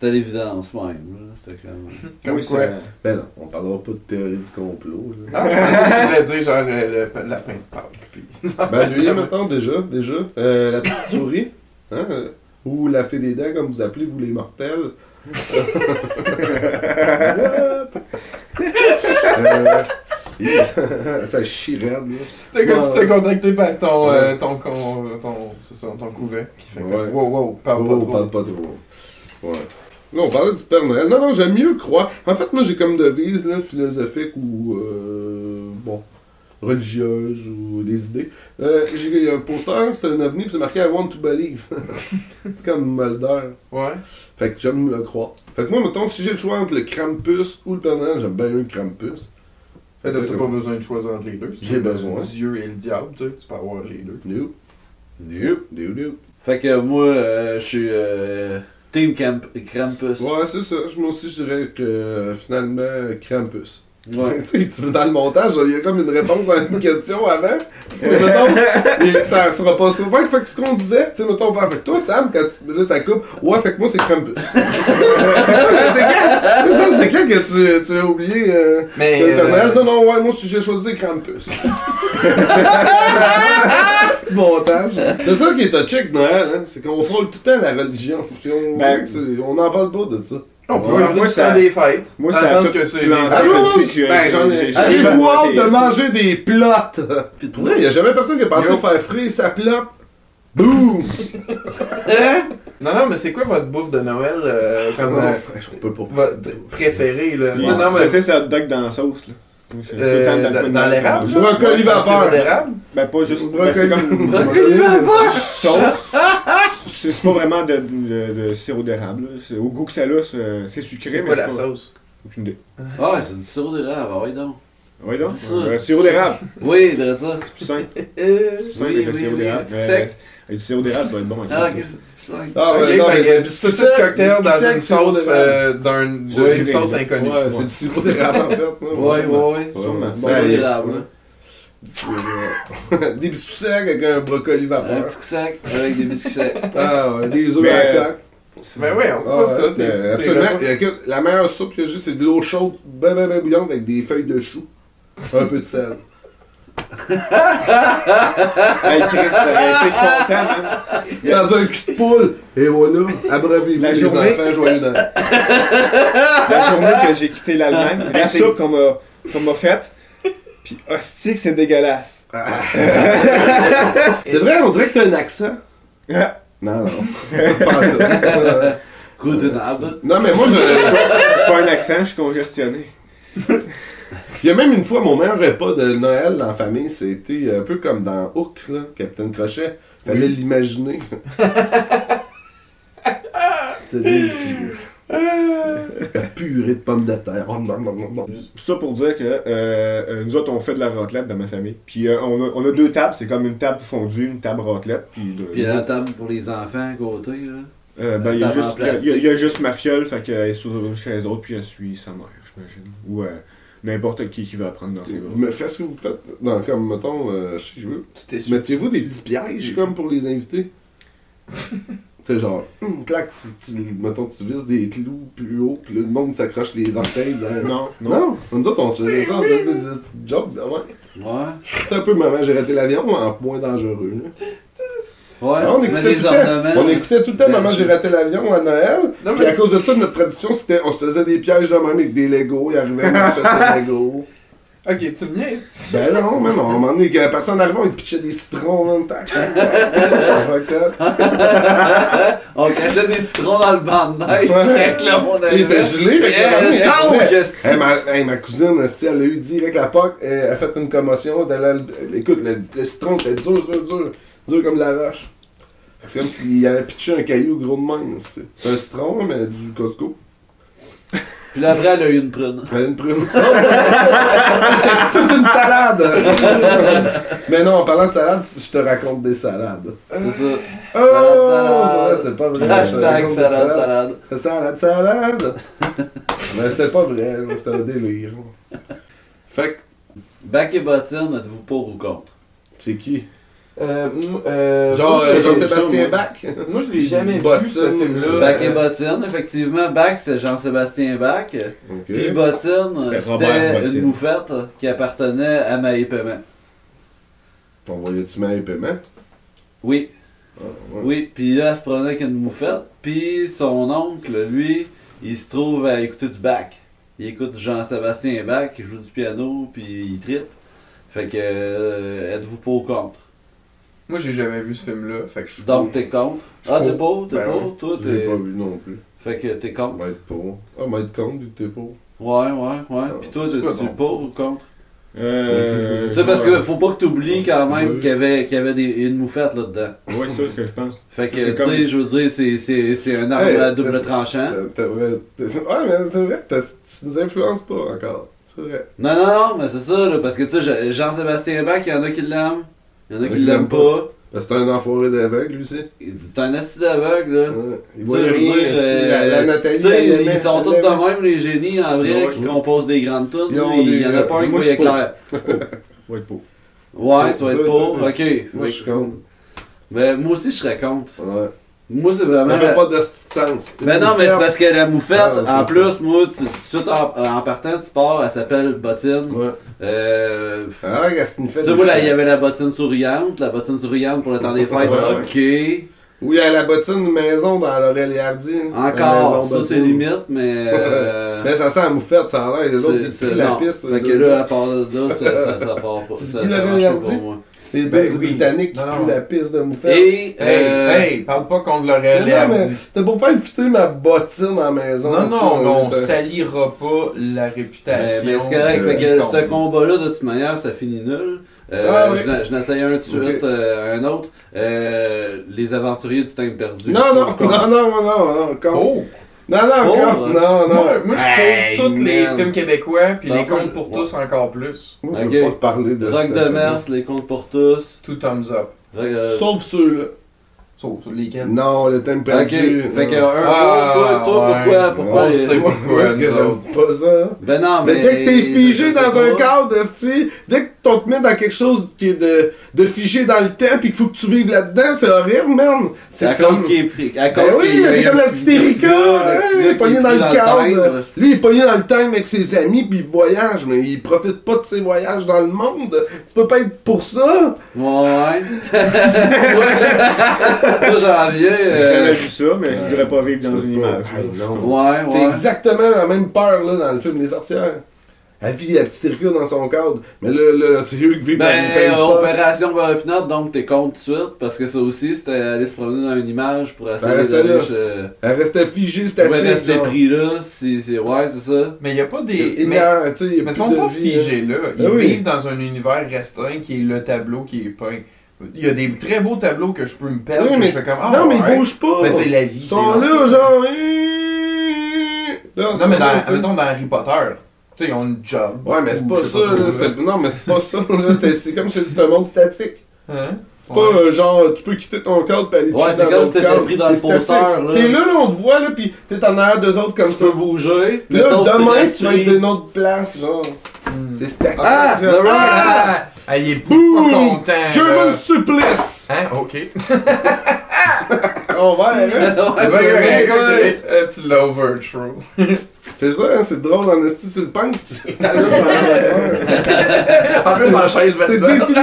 C'était l'évidence même. là. C'était comme... Comme oui, quoi? ça- Ben non, on parlera pas de théorie du complot. là. Ah, je pensais que tu voulais dire genre euh, le, lapin de Pâques. Puis... Ben lui, maintenant, déjà, déjà. Euh, la petite souris, hein, euh, ou la fée des dents, comme vous appelez, vous les mortels. Euh, ça chie raide, là. T'es comme Ouais. tu te fais contacter par ton, euh, ton, con- ton, ça, ton couvent. Qui fait Ouais. comme, wow, wow, parle Oh, pas trop. parle pas trop. Ouais. Là, on parlait du Père Noël. Non, non, j'aime mieux croire. En fait, moi, j'ai comme devise, là, philosophique ou, euh, bon, religieuse ou des idées. Euh, j'ai un poster, c'est un ovni, puis c'est marqué I want to believe. c'est comme Mulder. Ouais. Fait que j'aime le croire. Fait que moi, mettons, si j'ai le choix entre le Krampus ou le Père Noël, j'aime bien le Krampus. Fait que t'as pas besoin de choisir entre les deux. J'ai besoin. Dieu et le diable, tu sais, tu peux avoir les deux. Nope. Nope. Nope. Nope. Fait que moi, euh, je suis euh, Team Camp Krampus. Ouais, c'est ça. Moi aussi, je dirais que euh, finalement, Krampus. Ouais. tu sais, dans le montage, il y a comme une réponse à une question avant. Mais mettons, il- ça sera pas souvent. Fait que ce qu'on disait, tu sais, mettons, fait que toi, Sam, quand tu, là, ça coupe, ouais, fait que moi, c'est Krampus. c'est quoi, c'est quand que tu, tu as oublié euh, Mais. euh? Non, non, ouais, moi, si j'ai choisi Krampus. C'est montage. C'est ça qui est touché avec Noël, hein, c'est qu'on frôle tout le temps la religion. Puis on, Ben, on n'en parle pas de ça. On peut Moi, parler moi, ça- temps des fêtes. moi, que c'est. oui, oui, depuis que ben, j'ai- j'en ai. j'ai- j'ai- Avez-vous j'ai- hâte de manger des plottes? Puis Pour vrai, il n'y a jamais personne qui a pensé faire frire sa plotte. Boum! Non, non, mais c'est quoi votre bouffe de Noël euh, comme euh, je peux pas. votre préférée là? Sais, non, mais- c'est ça, dog dans la sauce, là. C'est Euh, dans- le- dans le- l'érable? Brocoli vapeur. d'érable Ben, pas juste. ben, Brocoli. c'est comme. Brocoli sauce. C'est pas vraiment de, de, de sirop d'érable. Au goût que ça a, c'est c'est sucré, C'est mais quoi c'est la pas- sauce? Aucune idée. Ah ouais, c'est du sirop d'érable, ah ouais donc. Oui, donc? Ça, euh, sirop d'érable. Oui, de ça. C'est plus simple. C'est plus simple Oui, avec le oui, sirop oui, d'érable. du Mais, sec. Avec du sirop d'érable, ça va être bon. avec Ah, le ok, c'est ça. Ah, Ok, ouais, non, fait mais du saucisse cocktail dans sec, une sauce euh, d'un- d'une sauce inconnue. Ouais, c'est du sirop d'érable en fait. Ouais, ouais, ouais. Sûrement. Sirop d'érable, là. Du sirop d'érable. Des biscuits secs avec un brocoli Un vapeur. petit coup sec avec des biscuits secs. Ah ouais, des œufs à la coque. Mais ouais, on Ah, voit ça. t'es- mais t'es absolument. Écoute, la meilleure soupe que j'ai, c'est de l'eau chaude, ben ben ben bouillante avec des feuilles de chou. Un peu de sel. Hey, Chris, t'aurais été content, man. Dans un cul de poule. Et voilà, abreuvez-vous La les journée- enfants, joyeux Noël. La journée que j'ai quitté l'Allemagne, la c'est- soupe qu'on m'a qu'on m'a faite, pis hostie que c'est dégueulasse. C'est vrai, on dirait que t'as un accent. Ah. Non, non. Pas. Non, mais moi, je. C'est pas un accent, je suis congestionné. Il y a même une fois, mon meilleur repas de Noël en famille, c'était un peu comme dans Hook, là, Capitaine Crochet. Fallait l'imaginer. C'est délicieux. La purée de pommes de terre. Ça pour dire que euh, euh, nous autres, on fait de la raclette dans ma famille. Puis euh, on, a, on a deux tables, c'est comme une table fondue, une table raclette. Puis, de- Puis la table pour les enfants à côté, là. euh, ben, il y, a juste- il y a- plastique. il y a juste ma fiole, fait qu'elle est sur, chez les autres, puis elle suit sa mère, j'imagine. Ou euh, n'importe qui qui va apprendre dans ses bras. Vous me faites ce que vous faites. Non, comme, mettons, euh, je sais. Mettez-vous des petits pièges comme pour les invités? tu sais, genre, hum, clac, tu, tu- mettons, tu vises des clous plus haut, puis le monde s'accroche les orteils. Dans... Non, non. Non, nous autres, on se faisait ça, on se faisait des là, ouais. Ouais. C'était un peu maman, j'ai raté l'avion, en moins dangereux. là. Ouais, on, tu mets écoutait des tout le temps, ornements. on écoutait tout le temps Ben, Maman, j'ai raté l'avion à Noël. Non, Puis mais à cause de ça, notre tradition, c'était on se faisait des pièges de même avec des Legos. Il arrivait, on achetait des Legos. Ok, tu me niaises. Ben non, mais non, à un moment donné, quand personne arrivait, on lui pitchait des citrons en même temps. Fait que, On cachait des citrons dans le banc de neige. Ouais. Là, on Il était gelé, fait que il que Hey, ma, hey, ma cousine, elle a eu direct la POC, elle a fait une commotion. Elle a- elle- écoute, le, le citron était dur, dur, dur, dur comme la que C'est comme s'il avait pitché un caillou gros de même. C'est un citron, mais du Costco. Puis là, après, elle a eu une prune. Elle a une prune. C'était toute une salade! mais non, en parlant de salade, je te raconte des salades. C'est ça. Oh! salade. Ouais, c'est pas vrai. Hashtag salade, salade. Salade, salade! Mais c'était pas vrai, c'était un délire. Fait que, Bac et bottine, êtes-vous pour ou contre? c'est qui? Euh, euh, Genre euh, Jean-Sébastien Bach? Moi, je l'ai jamais vu, ce film-là. Bac et bottine, effectivement, Bach c'est Jean-Sébastien Bach. Puis bottine, C'était une moufette qui appartenait à Maï Paiement. On voyait-tu mal paiement? Oui, Ah, ouais. oui. Puis là, elle se prenait avec une moufette. Puis son oncle, lui, il se trouve à écouter du Bach. Il écoute Jean-Sébastien Bach, il joue du piano, puis il tripe. Fait que, euh, êtes-vous pour ou contre? Moi, j'ai jamais vu ce film-là, fait que je suis Donc, t'es contre? Je Ah, t'es pour? T'es Ben pour? Toi, t'es... pas vu non plus. Fait que t'es On contre? va être pour. Ah, être contre vu que t'es pour. Ouais, ouais, ouais. Ah, Puis toi, t'es tu pour ou contre? Euh, Tu sais, parce que faut pas que t'oublies quand même Oui. qu'il y avait, qu'il y avait des, une moufette là-dedans. Ouais, c'est ça que je pense. Fait que, tu comme- sais, je veux dire, c'est, c'est, c'est un Hey, à double t'as- tranchant. T'as- t'as- ouais, t'as- Ouais, mais c'est vrai, t'as- tu nous influences pas encore. C'est vrai. Non, non, non, mais c'est ça, là, parce que tu sais, Jean-Sébastien Bach, il y en a qui l'aiment, il y en a qui Qui l'aiment pas. Ben, c'est un enfoiré d'aveugle, lui aussi. T'es un assis d'aveugle, là. Ouais. Il voit rien. euh, la, la Nathalie, aimait- ils sont tous de même, les génies, en vrai, Ouais. qui composent des grandes tunes. Ils Il y en a pas un qui moi, je voyait suis clair. Ouais, tu vas être toi, ok. tu- Moi, je suis contre. Ben, moi aussi, je serais contre. Ouais. Moi, c'est vraiment. Ça fait pas de sens. Ben non, mais c'est parce que la moufette, Ah, en plus, moi, tu, tout de suite en, en partant, tu pars, elle s'appelle Bottine. Ouais. Euh, Alors, qu'est-ce qu'il nous fait tu sais, moi, là, il y avait la bottine souriante, la bottine souriante pour le temps des fêtes, Ouais, ok. Oui, il y a la bottine maison dans Laurel Hardy. La Encore, ça c'est limite, mais. euh, Mais ça sent la moufette, ça a l'air. Les autres, c'est- ils la piste. Fait que là, à part de là, ça, ça, ça part pas. Ça, ça marche pas pour moi. Les deux Ben oui. Britanniques qui Non, non. puent la piste de moufette. Et. Hey, euh, hey, parle pas contre Laurel et non, mais c'était pour faire fitter ma bottine à la maison. Non, non, cas, mais on salira pas la réputation. mais c'est correct, fait que ce combat-là, de toute manière, ça finit nul. Euh, Ah oui. je n'essayais un de suite, euh, un autre. Euh, les aventuriers du temps perdu. Non, non, non, non, non, non, contre. Oh! Non, non, Oh. Non, non. Moi, moi je pour tous les films québécois, puis les contes pour tous encore plus. Moi, je veux pas te parler de Rock cette de. Mers, les contes pour tous. Tout thumbs up. Euh, Sauf ceux-là. Sauf sur lesquels. Non, le thème Ok, perdu. fait que un Ah, point, toi, toi, ouais. pourquoi, pourquoi les- sait Moi, pourquoi, est-ce que j'aime pas ça? Ben non, Mais mais. dès que t'es figé dans un cadre, esti, dès que t'on te met dans quelque chose qui est de, de figé dans le temps pis qu'il faut que tu vives là-dedans, c'est horrible, man. C'est à comme... cause qu'il est pris. À cause Ben oui, mais c'est comme la petit petite Erika, hein, il est qui pogné dans le cadre. Lui, il est pogné dans le time avec ses amis pis il voyage, mais il profite pas de ses voyages dans le monde. Tu peux pas être pour ça. Ouais. Toi, j'en viens. J'ai euh, jamais vu ça, mais je voudrais pas vivre dans une image. Ouais, C'est exactement la même peur là, dans le film Les Sorcières. Elle vit la petite Erika dans son cadre. Mais là, là c'est eux qui vivent dans Ben, post. Opération Pinot, donc t'es contre tout de suite, parce que ça aussi, c'était aller se promener dans une image pour essayer restez d'aller là. chez... Elle restait figée, statique. rester genre. pris là, si, si, ouais, c'est ça. Mais il n'y a pas des. Et mais y ils sont de pas vie, hein. figés là. Ils Ah oui. vivent dans un univers restreint qui est le tableau qui est peint. Il y a des très beaux tableaux que je peux me perdre. Oui, mais- je fais comme, ah, non, mais ouais. ils bougent pas. Mais c'est la vie. Ils sont long. là, genre. Là, Non, mais dans, mettons dans Harry Potter, tu sais, ils ont une job. Ouais, mais c'est pas ça, là. c'était- Non, mais c'est pas ça. c'était- C'est comme je te dis, c'est un monde statique. Hein? C'est pas euh, genre, tu peux quitter ton cadre pis aller Ouais, c'est comme si t'étais cadre. pris dans le là. T'es là, là, on te voit, là, pis t'es en arrière d'eux autres comme Tu ça. peux bouger, là, demain, tu vas être d'une autre place, genre. Hmm. C'est statique. Ah! Ah! Ah, il est pas Boom! content. German là. supplice! Hein? Ok. On va, hein? C'est bien correct. Euh, Tu l'as overthrow. C'est ça, hein, c'est drôle en esti, c'est le punk. tu- En plus, en chaise, je vais C'est ça. définitivement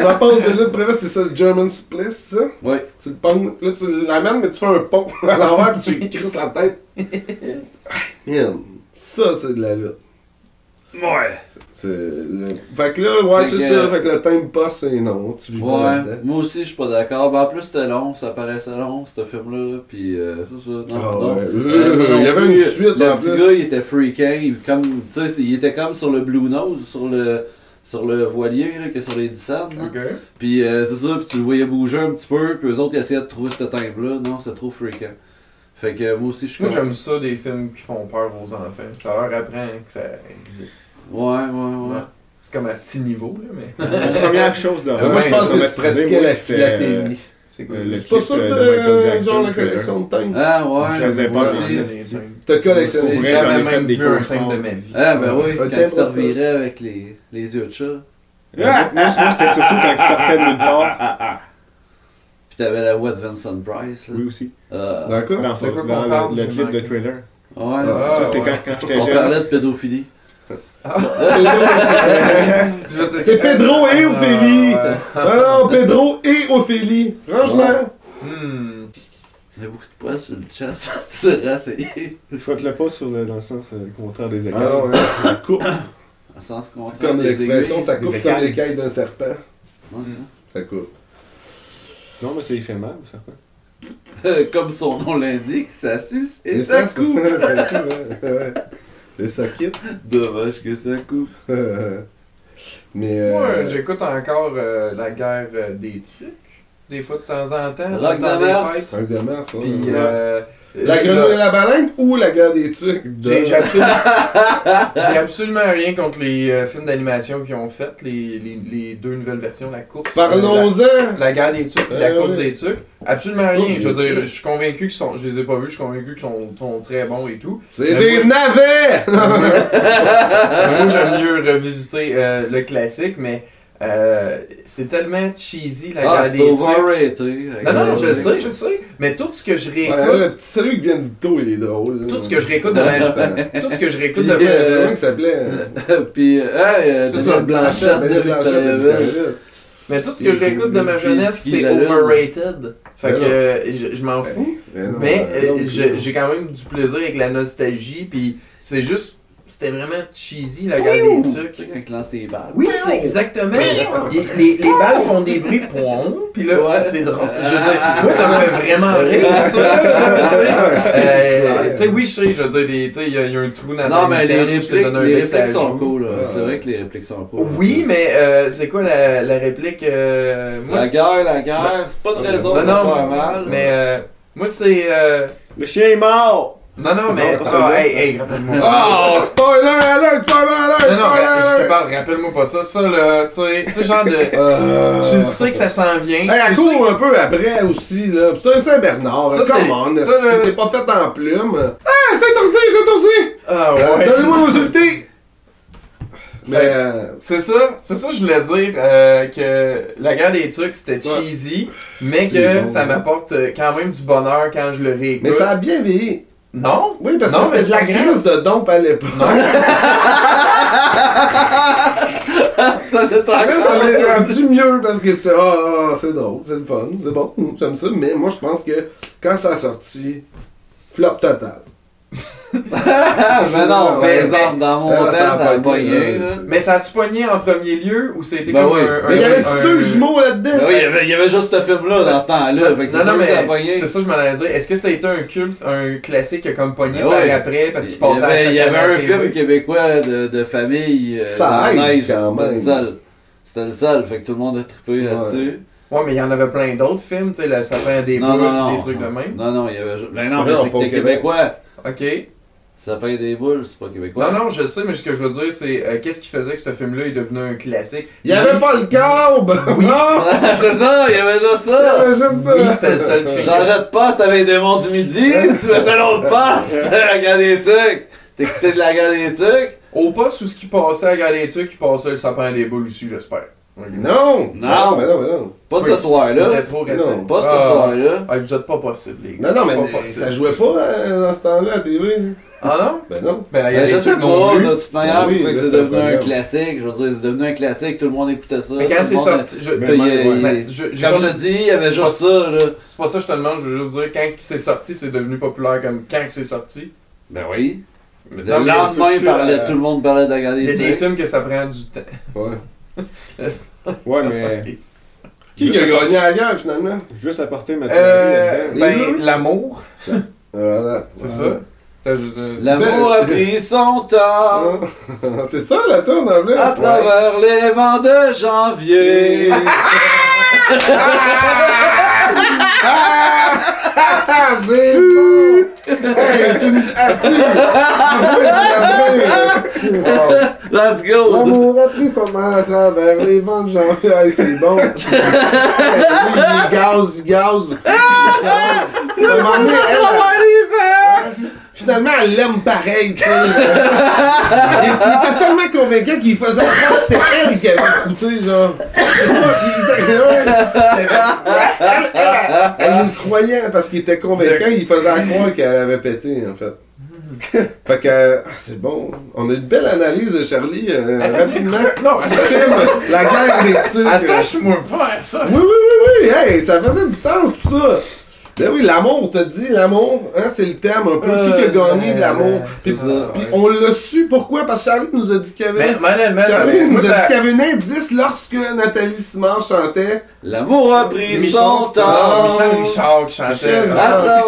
ma passe de lutte préférée, c'est ça, le German supplice, tu sais. Ouais. Tu le pognes, là tu l'amènes, mais tu fais un pont à l'envers pis tu lui crisses la tête. Man, ça c'est de la lutte. Ouais. C'est le... Fait que là, ouais, c'est que- ça, fait que le time pass, c'est non, tu vis pas Ouais, là-dedans. moi aussi je suis pas d'accord. Mais en plus c'était long, ça paraissait long ce film-là. Puis euh, c'est ça. Non, Ah non. ouais. Euh, Il y non avait plus, une suite, Le en petit plus. gars il était freakant. Il, comme, tu sais, il était comme sur le Blue Nose, sur le, sur le voilier là, qui est sur les Dissan. là. Ok. Puis euh, c'est ça, puis tu le voyais bouger un petit peu. Puis eux autres ils essayaient de trouver ce timbre-là. Non, c'est trop freakant. Fait que euh, moi aussi je suis Moi, j'aime ça, des films qui font peur aux enfants. Ça leur apprend que ça existe. Ouais, ouais, ouais. Ouais. C'est comme à petit niveau, là, mais. La première chose de Ouais, moi, je pense que tu pratiquais la philatélie. C'est quoi euh, le C'est pas ça euh, que genre la collection de time. Ah ouais. Je faisais hein. J'ai T'as collectionné. Jamais même des vu un film de ma vie. Ah ben oui, quand thème il servirait avec les, les yeux de chat. Ah, moi, moi, c'était surtout quand il sortait de nulle part. T'avais la voix de Vincent Price. Là. Oui, aussi. Euh, D'accord. Dans, quoi dans parle, le, clip de trailer. ouais. Ah, ça, c'est ouais. quand, quand j'étais On parlait de pédophilie. C'est Pedro et Ophélie. Ah non, Pedro et Ophélie. Franchement. Hmm. Il y a beaucoup de poils sur le chest. tu devrais essayer. Frotte-le pas sur le, dans le sens euh, contraire des Ah écailles. non, ouais, ça coupe. Sens contraire. Comme l'expression, ça coupe comme l'écaille d'un serpent. Ouais, Ça coupe. Non, mais c'est éphémère, ça hein. Comme son nom l'indique, ça suce et, Et ça, ça, coupe. ça, ça, ouais. Et ça quitte. Dommage que ça coupe. Mais. euh, Moi, j'écoute encore euh, la guerre euh, des tucs. Des fois, de temps en temps. Rock de des Mars. Un de mars, ça. Puis, ouais. Euh, La grenouille et la baleine ou la guerre des trucs J'ai j'ai absolument, rien contre les euh, films d'animation qu'ils ont fait, les, les, les deux nouvelles versions, la course. euh, Parlons-en! la, la guerre des tucs, Euh, la course oui. des tucs. Absolument rien. Course Je veux dire, tucs. je suis convaincu qu'ils sont. Je les ai pas vus, je suis convaincu qu'ils sont, sont très bons et tout. C'est des moi, navets! Moi, j'aime mieux revisiter euh, le classique, mais euh, c'est tellement cheesy la Ah, guerre c'est des overrated. Non, non, je sais, je sais. Mais tout ce que je Ouais, réécoute, le petit salut qui vient de Vito, il est drôle. là. tout ce que je réécoute de ma, tout ce que je réécoute de ma, euh, comment il s'appelait? Puis, euh, hey, euh, C'est Daniel Blanchette. Blanchette. Mais tout ce que je réécoute de ma jeunesse, c'est overrated. Fait Ben que non. euh, je, je m'en fous. Mais non, Mais j'ai quand même du plaisir avec la nostalgie. Puis c'est juste. C'était vraiment cheesy la guerre des Tu trucs. sais, quand il lance des balles. Oui, c'est exactement. Les, les, les balles font des bruits poing, puis là, Ouais. c'est drôle. Je veux dire, moi, ça me fait vraiment rire, ça. Euh, tu sais, oui, je sais, je veux dire, des- tu sais, il y, a il y a un trou dans Non, la mais les répliques, donne un les répliques sont cool. C'est vrai que les répliques sont cool. Oui, mais euh, c'est quoi la, la réplique euh, moi, La guerre, la guerre, c'est pas une raison de se faire mal. Mais euh, moi, c'est. euh, Le chien est mort! Non, non, mais. Non, Ah, hey, hey, rappelle-moi. Oh, spoiler alert, spoiler alert, Non, non, spoiler ra- je te alert! parle, rappelle-moi pas ça. Ça, là, tu sais, tu sais, genre de. Euh, Tu sais que ça s'en vient. Hey, elle tu sais- court un peu après aussi, là. C'est un Saint-Bernard, Ça, Come on, ça, le- t'es pas fait en plume. Ah, c'est un tortille, c'est un tortille! Ah, ouais. Donnez-moi vos ultés! Mais, euh, C'est ça, c'est ça que je voulais dire, euh, que la guerre des trucs c'était Ouais. cheesy, mais que bon, ça ouais. m'apporte euh, quand même du bonheur quand je le réécoute. mais ça a bien vieilli. Non? Oui, parce Non, que c'était de la crise de dompe à l'époque. Non. ça l'a rendu mieux parce que tu sais, ah, ah, c'est drôle, c'est le fun, c'est bon, j'aime ça. Mais moi, je pense que quand ça a sorti, flop total. Ah, mais non, Ouais, par mais- exemple, dans mon Ah, temps, ça a c'est- Mais ça a-tu pogné en premier lieu ou c'était Ben comme oui. un, Mais il y avait un- deux jumeaux là-dedans. Ben oui, il y avait- il y avait juste ce film-là dans ce temps-là. Fait que c'est Non, non, que ça a mais pogné. c'est ça que je m'en allais dire. Est-ce que ça a été un culte, un classique qui a comme pogné Ben par après parce qu'il passait à il y avait un film québécois de, de famille euh, Ça neige. C'était le seul. C'était le seul, fait que tout le monde a trippé là-dessus. Ouais, mais il y en avait plein d'autres films, tu sais, le sapin des Non, boules, non, non. des trucs de même. Non, non, il y avait juste. Ben non, mais non, Québec. québécois. Ok. Sapin des boules, c'est pas québécois. Non, non, je sais, mais ce que je veux dire, c'est euh, qu'est-ce qui faisait que ce film-là est devenu un classique? Il y avait pas le câble! Oui. Non! c'est ça, il y avait juste Il y ça. avait juste ça! Oui, c'était le seul Tu film. changeais de poste avec des monts du midi, tu mettais l'autre poste, la guerre des trucs. T'écoutais de la guerre des trucs. Au poste où ce qui passait à regarder les trucs, il passait le sapin des boules aussi, j'espère. Non! Non. mais non, mais non. Pas Oui. ce soir-là. C'était trop récent. Pas ce Ah. soir-là. Ah, vous êtes pas possible, les gars. Non, non, mais ça jouait pas euh, dans ce temps-là à la TV. Ah non? Ben non. Ben, la Ben, guerre je sais pas, de toute manière, Ben oui, là, c'est devenu un classique. Je veux dire, c'est devenu un classique, tout le monde écoutait ça. Mais quand c'est sorti, je, il y il- ben, je- j'ai Comme je te dis, il y avait juste ça, là. c'est pas ça que je te demande, je veux juste dire, quand c'est sorti, c'est devenu populaire comme quand c'est sorti. Ben oui. Mais Le lendemain, parlait- euh, tout le monde parlait de la Il y des a des films que ça prend du temps. Ouais. Ouais, mais Qui a gagné la guerre finalement? juste apporter ma théorie Euh, là-dedans. Les ben, l'amour, Voilà. c'est ça. L'amour a pris son temps C'est ça la tourne en plus? à travers les vents de janvier. Ah, c'est bon! Hey, c'est une asti! Let's go! L'amour a pris son mal à travers les vents de janvier. Hey, c'est bon! Gaz, gaz. À un moment donné, elle, Finalement, elle l'aime pareil, tu sais. il, il était tellement convaincant qu'il faisait croire que c'était elle qui avait fouté, genre. Elle, le croyait parce qu'il était convaincant, il faisait croire qu'elle avait pété, en fait. Fait que, ah, c'est bon. On a une belle analyse de Charlie, euh, rapidement. Non, La guerre des trucs. attache-moi pas à ça. Oui, oui, oui, oui, hey, ça faisait du sens tout ça. Ben oui, l'amour, t'as dit, l'amour, hein, c'est le thème un peu. qui qui a gagné de l'amour? Puis, puis on l'a su, pourquoi? Parce que Charlie nous a dit qu'il y avait... Ça Charlie nous a dit qu'il y avait un indice lorsque Nathalie Simard chantait. L'amour a pris Michel- son temps. Michel Richard qui chantait. Michel À travers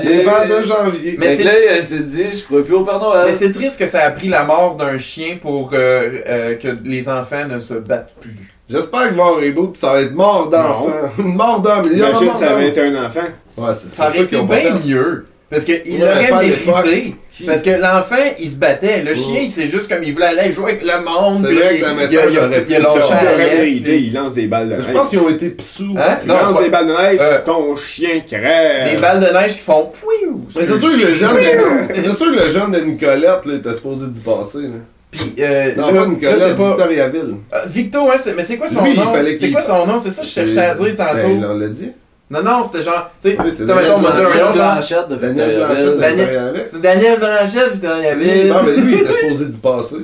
les vents de janvier. Mais là, elle s'est dit, je crois plus au Père Noël. Mais c'est triste que ça a pris la mort d'un chien pour euh, euh, que les enfants ne se battent plus. J'espère qu'il va avoir un reboot, puis ça va être mort d'enfant. Une mort d'homme. Il Imagine ça avait été un enfant. Ouais, c'est Ça aurait été bien fait. mieux. Parce qu'il Ouais, aurait pas à l'époque. mérité. Parce que l'enfant, il se battait. Le chien, c'est juste comme il voulait aller jouer avec le monde. C'est vrai il- que le il- message il- il- aurait Il pu se Il il lance des balles de neige. Je pense qu'ils ont été pissous. Hein? Tu Non, lances pas- des balles de neige, Euh, ton chien crève. Des balles de neige qui font pouiou. Mais c'est sûr que le jeune de... c'est sûr que le jeune de Nicolette là, était supposé d'y passer. Puis, euh, Non, là, pas là, c'est pas. Victoriaville. Ah, Victo, hein, c'est- mais c'est quoi son Lui, nom? C'est quoi son nom? C'est ça que je cherchais à dire Ben, tantôt. on l'a dit. Non, non, c'était genre. Tu sais, Oui, c'est tu sais, mettons, on m'a dit un Daniel. Blanchette de Daniel Blanchette de Victoriaville. C'est Daniel Blanchette, Victoriaville. Non, mais lui, il était supposé d'y passer.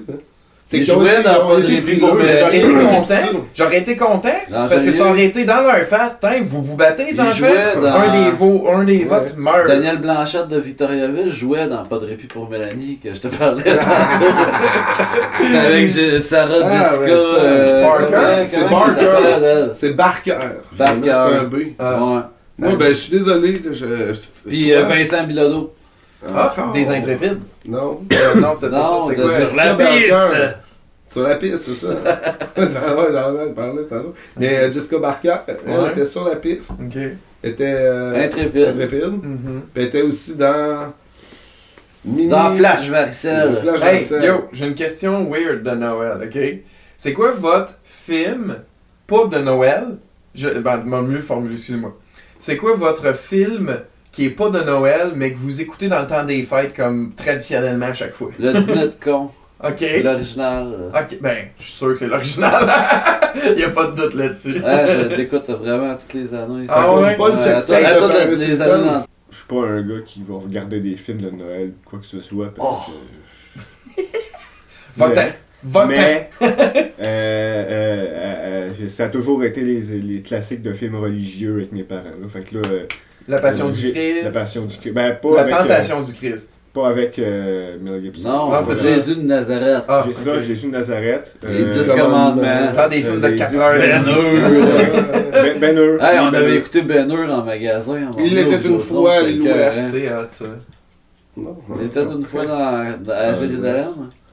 C'est Il qu'ils été- dans Pas de Mais J'aurais été content. J'aurais été content. Parce que ça aurait été dans leur face. Tiens, vous vous battez, les enfants. Un des, vos, un des Ouais. votes meurt. Daniel Blanchette de Victoriaville jouait dans Pas de répit pour Mélanie, que je te parlais avec Sarah Ah, Jessica. ouais, euh, C'est Barker. C'est Barker. Barker. C'est un B. Ah. Ouais. Moi, ben, je suis désolé. Puis euh? Vincent Bilodeau. Ah, Encore? des intrépides. Non. Euh, non, c'était pas ça. C'était de- quoi? sur la piste. Sur la piste, c'est ça. J'en ai parlé tantôt. Mais euh, Jessica Barker, elle Ouais. était sur la piste. Ok. Était euh, Intrépide. intrépide. Mhm. Puis elle était aussi dans. Mini... Dans Flash Varicelle. Flash Hey, Marcel. yo, j'ai une question weird de Noël, ok? C'est quoi votre film, pas de Noël? Je, ben, m'a mieux formulé, excusez-moi. C'est quoi votre film qui est pas de Noël, mais que vous écoutez dans le temps des fêtes comme traditionnellement à chaque fois? Le dîner de con. Ok. L'original. euh. Ok, ben, je suis sûr que c'est l'original. Il a pas de doute là-dessus. Ouais, je l'écoute vraiment toutes les années. Ah ouais? pas le sextape dans- Je suis pas un gars qui va regarder des films de Noël, quoi que ce soit. Parce Oh. que. Mais, euh, euh, euh, euh, ça a toujours été les, les classiques de films religieux avec mes parents. Là. Fait que là, euh, La passion du Christ. La passion du Christ. Ben, pas La avec, euh, tentation du Christ. pas avec euh, Mel Gibson. Non, Non, c'est c'est. Jésus de Nazareth. Ah, ça. Jésus de Nazareth. Les euh, dix Commandements. commandements. Genre des films de les 4 dix- heures. Ben Hur. Ben, ben Hur. Hey, on Ben avait écouté Ben Hur en magasin. on Il était une fois à l'Ouest. C'est. Il était une fois dans, dans- à Jérusalem.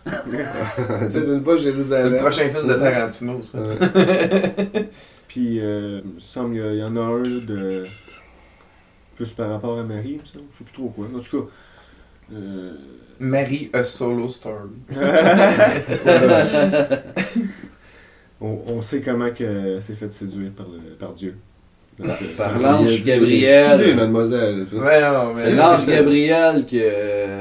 C'était une fois C'est le Jérusalem. prochain film de Tarantino, ça. Puis, euh, il me semble qu'il y, en a un de. Plus par rapport à Marie, semble. Je sais plus trop quoi. En tout cas. euh, Mary a Solo Story. on, on sait comment que c'est fait séduire par, le- par Dieu. Ce- Par dans l'ange ce- Gabriel. Excusez, mademoiselle. Ouais, non, mais. C'est l'ange Gabriel qui.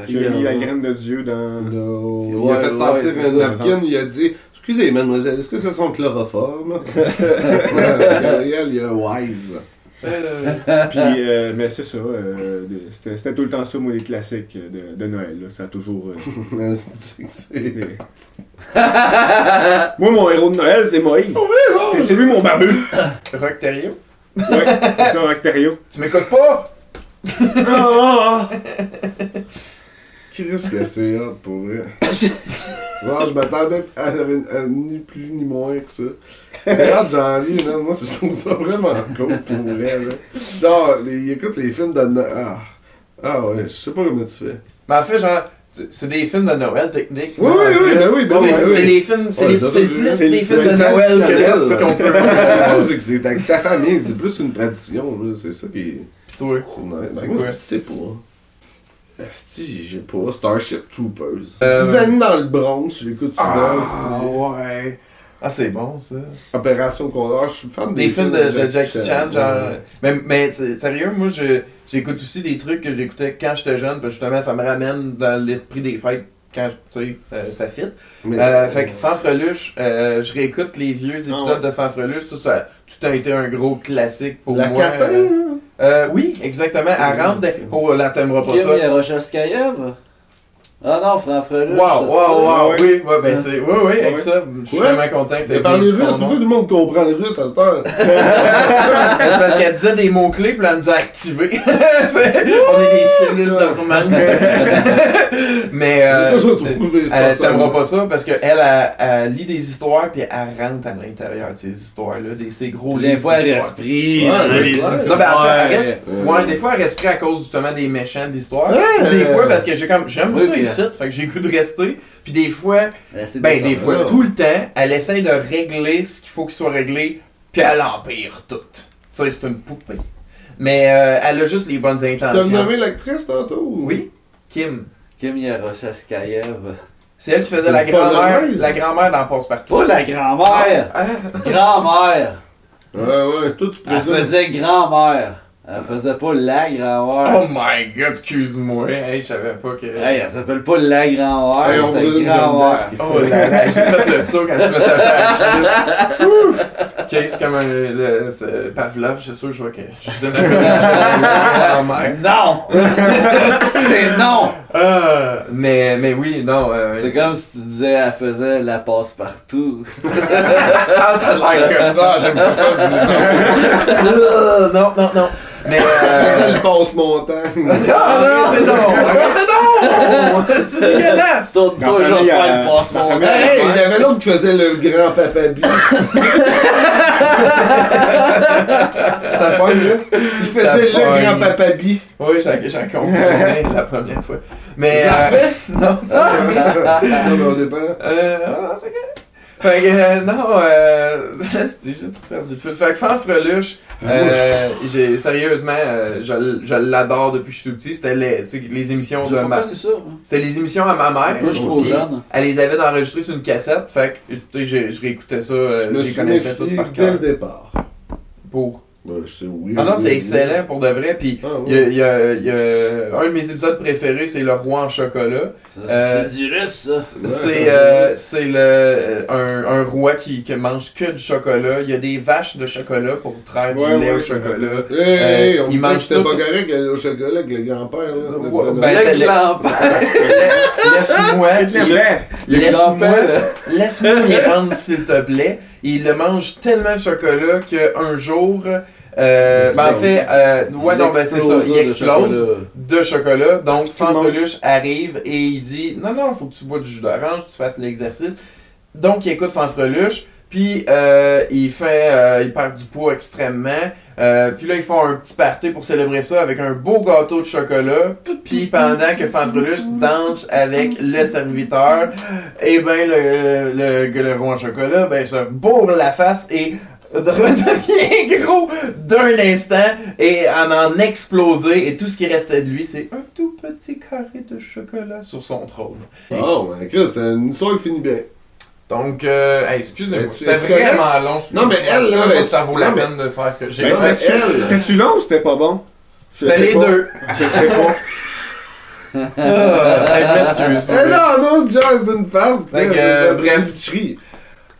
Qui a mis la graine de Dieu dans. No. il Ouais, a fait ouais, sentir c'est une ça. napkin, il a dit Excusez, mademoiselle, est-ce que ça sent le chloroforme Gabriel, il a wise. Puis, euh, mais c'est ça. euh, c'était c'était tout le temps ça, moi, les classiques de, de Noël. là. Ça a toujours. euh, Moi, mon héros de Noël, c'est Moïse. C'est c'est lui mon barbu. Rock Terrio. Ouais, c'est ça, Octario. Tu m'écoutes pas? Ah, Qu'est-ce que c'est hot pour vrai Genre, je m'attendais à, à ni plus ni moins que ça. C'est hot janvier, man. Moi, je trouve ça vraiment cool pour vrai. Là. Genre, les, il écoute les films de Noël. Ah. ah ouais, je sais pas comment tu fais. Mais en fait, genre, c'est- des films de Noël technique. Oui, oui, oui, ben oui, ben c'est oui, ben oui. c'est les films, c'est Ouais, plus des films de Noël que tout ce qu'on peut penser. C'est sa famille, c'est plus une tradition, là. C'est ça qui est. Toi. C'est nice. C'est Ben, moi, quoi? Je sais pas. Esti, j'ai pas. Starship Troopers. Euh, Six années dans le Bronx, je l'écoute souvent Ah, aussi. ouais. Ah, c'est bon, ça. Opération Condor, je suis fan Des, films de, de Jackie Chan, genre. Ouais. Mais, mais c'est- sérieux, moi, je- j'écoute aussi des trucs que j'écoutais quand j'étais jeune, parce que justement, ça me ramène dans l'esprit des fêtes quand, tu sais, euh, ça fit. Mais- Euh, fait que Fanfreluche, euh, je réécoute les vieux épisodes Ah ouais. de Fanfreluche, tout ça, tout a été un gros classique pour La moi. Euh, euh, oui, exactement. Elle rentre. de- Oh, là, t'aimeras pas Kim ça. Yaroshevskayev. Ah non, Franck Freluche. Wow, wow, wow, oui, ouais, ben c'est, oui, oui, avec ça, je suis vraiment content que son nom. pourquoi tout le monde comprend les Russes à cette heure? C'est parce qu'elle disait des mots-clés, puis elle nous a activés. On est des cellules dormantes. Mais, euh, elle t'aimera pas ça parce qu'elle, elle, lit des histoires, puis elle rentre à l'intérieur de ces histoires-là, des, ces gros Des livres fois, elle ouais. Non, ben, elle reste, Ouais. des fois, elle reste pris à cause justement des méchants de l'histoire. Des fois, parce que j'ai comme, j'aime Oui, ça ici, fait que j'ai le goût de rester. Puis des fois, essaie ben, des fois, tout le temps, elle essaye de régler ce qu'il faut qu'il soit réglé, puis elle empire tout. Tu sais, c'est une poupée. Mais euh, elle a juste les bonnes T'as intentions. nommé l'actrice tantôt? ou- Oui, Kim. Kim Yaroshevskayev. C'est elle qui faisait la grand-mère, la grand-mère dans Passe-Partout. Pas la grand-mère. Ah, Grand-mère. Ouais, ouais, toi tu Elle faisait grand-mère. Elle faisait pas la Oh grand-mère. my god, excuse-moi. Hey, je savais pas que. Hey, elle s'appelle pas la Hey, grand-mère, on veut une grand-mère. Oh là là, j'ai fait le saut quand tu m'as tapé! Ok, c'est comme un. Le, c'est Pavlov, je suis sûr, je vois que. Je donne un peu de grand-mère. Non! C'est non! Ah, mais, mais oui, non. euh, C'est comme si tu disais elle faisait la passe-partout. Ah, ça a l'air que je. Non, j'aime pas ça. dis- non, non, non. Mais. Euh... le passe montant. Ah, arrêtez donc! Arrêtez donc! C'est dégueulasse! La toujours de famille, faire euh, le passe mon Hey, il y avait l'autre qui faisait le grand papa B. T'as pas vu, là? Il faisait T'as le pas grand eu. papa B. Oui, j'ai j'ai compris la première fois. Mais. La euh, non, ça. Non, mais on dépend. Euh, non, c'est correct. Fait que, euh, non, euh, c'était juste perdu le fil. Fait que Fanfreluche, euh, j'ai, sérieusement, euh, je, je l'adore depuis que je suis tout petit. C'était les, c'est les émissions J'ai de pas ma, connu ça. moi. c'était les émissions à ma mère. Moi, je suis trop Puis, jeune. Elle les avait enregistrées sur une cassette. Fait que, tu sais, j'ai- je réécoutais ça, euh, Je me je les suis connaissais méfié toutes par dès le départ. Pour. Ben, je sais, oui. Ah non, oui, c'est oui. excellent pour de vrai. Puis, Ah, il y a, ouais. il y a- il y a- un de mes épisodes préférés, c'est Le Roi en chocolat. Euh, C'est du russe, ça. C'est euh, c'est le un, un roi qui, qui mange que du chocolat. Il y a des vaches de chocolat pour traire du lait ouais, au chocolat. Hey, hey, Euh, on il que mange c'était tout- pas correct aller au chocolat avec le grand-père. là. Le Ouais, ben, Le grand-père. Laisse-moi Le laisse-moi laisse-moi y rendre s'il te plaît. Il le mange tellement de chocolat qu'un jour euh, ben en fait, euh, ouais, non, ben c'est ça, il explose de chocolat. Donc, Fanfreluche arrive et il dit Non, non, faut que tu bois du jus d'orange, tu fasses l'exercice. Donc, il écoute Fanfreluche, puis euh, il fait, euh, il perd du poids extrêmement. Euh, puis là, ils font un petit party pour célébrer ça avec un beau gâteau de chocolat. Puis pendant que Fanfreluche danse avec le serviteur, et ben le, le, le, en chocolat, ben se bourre la face et redevient gros d'un instant et en en exploser et tout ce qui restait de lui c'est un tout petit carré de chocolat sur son trône. Oh, ben, Chris, c'est une qui finit bien. Donc, euh, hey, excusez-moi, c'était vraiment long. je- Non, mais elle, là, ça vaut la non, mais- peine de faire ce que j'ai Ben, fait. c'était- elle- C'était-tu long ou c'était pas bon? C'était les pas. deux. Je sais pas. Ah, hey, je m'excuse. pour Eh non, non, Jazz d'une part, euh, bref.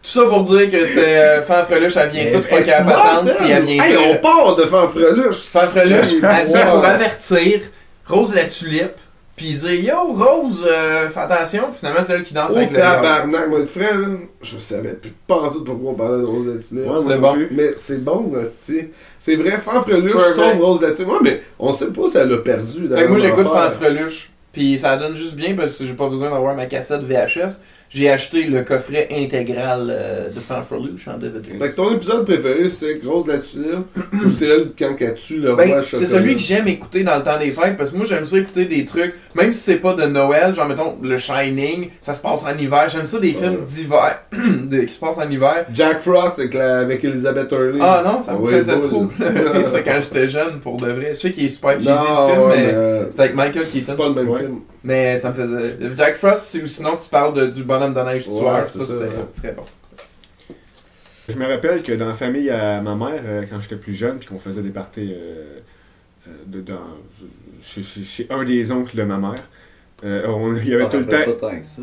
Tout ça pour dire que c'était euh, Fanfreluche, elle vient toute fucker à patente, puis elle vient Hey, on part de Fanfreluche. Fanfreluche, elle vient pour avertir Rose la tulipe, puis dire Yo Rose, euh, fais attention, finalement c'est elle qui danse Oh avec le tabarnak, mon frère, là, je savais plus pas tout pourquoi on parlait de Rose. Ouais, moi C'est bon. Mais c'est bon, hostie. C'est vrai, Fanfreluche vrai. Rose Latulippe. Ouais, mais on sait pas si elle l'a perdu. dans Fait que moi j'écoute. Fanfreluche, puis ça donne juste bien parce que j'ai pas besoin d'avoir ma cassette VHS. J'ai acheté le coffret intégral euh, de Fanfreluche en DVD. Fait que ton épisode préféré, c'est Rose Latulippe ou c'est elle quand elle tue le Ben, roi c'est celui que j'aime écouter dans le temps des fêtes parce que moi j'aime ça écouter des trucs, même si c'est pas de Noël, genre mettons le Shining, ça se passe en hiver. J'aime ça des films Ouais. d'hiver de- qui se passent en hiver. Jack Frost avec, la- avec Elizabeth Hurley. Ah non, ça me Ouais, faisait trop pleurer ça quand j'étais jeune pour de vrai. Je sais qu'il est super cheesy Non, le film, ouais, mais mais, euh, c'est avec Michael c'est Keaton. pas le même Ouais. film. Mais ça me faisait. Jack Frost, ou sinon si tu parles de- du bonhomme de neige Ouais, tueur, ça ça, c'était ouais. très bon. Je me rappelle que dans la famille à ma mère, euh, quand j'étais plus jeune, puis qu'on faisait des parties euh, euh, de- dans, chez, chez- chez un des oncles de ma mère, euh, on- il y avait tout le temps. Pas tant ça.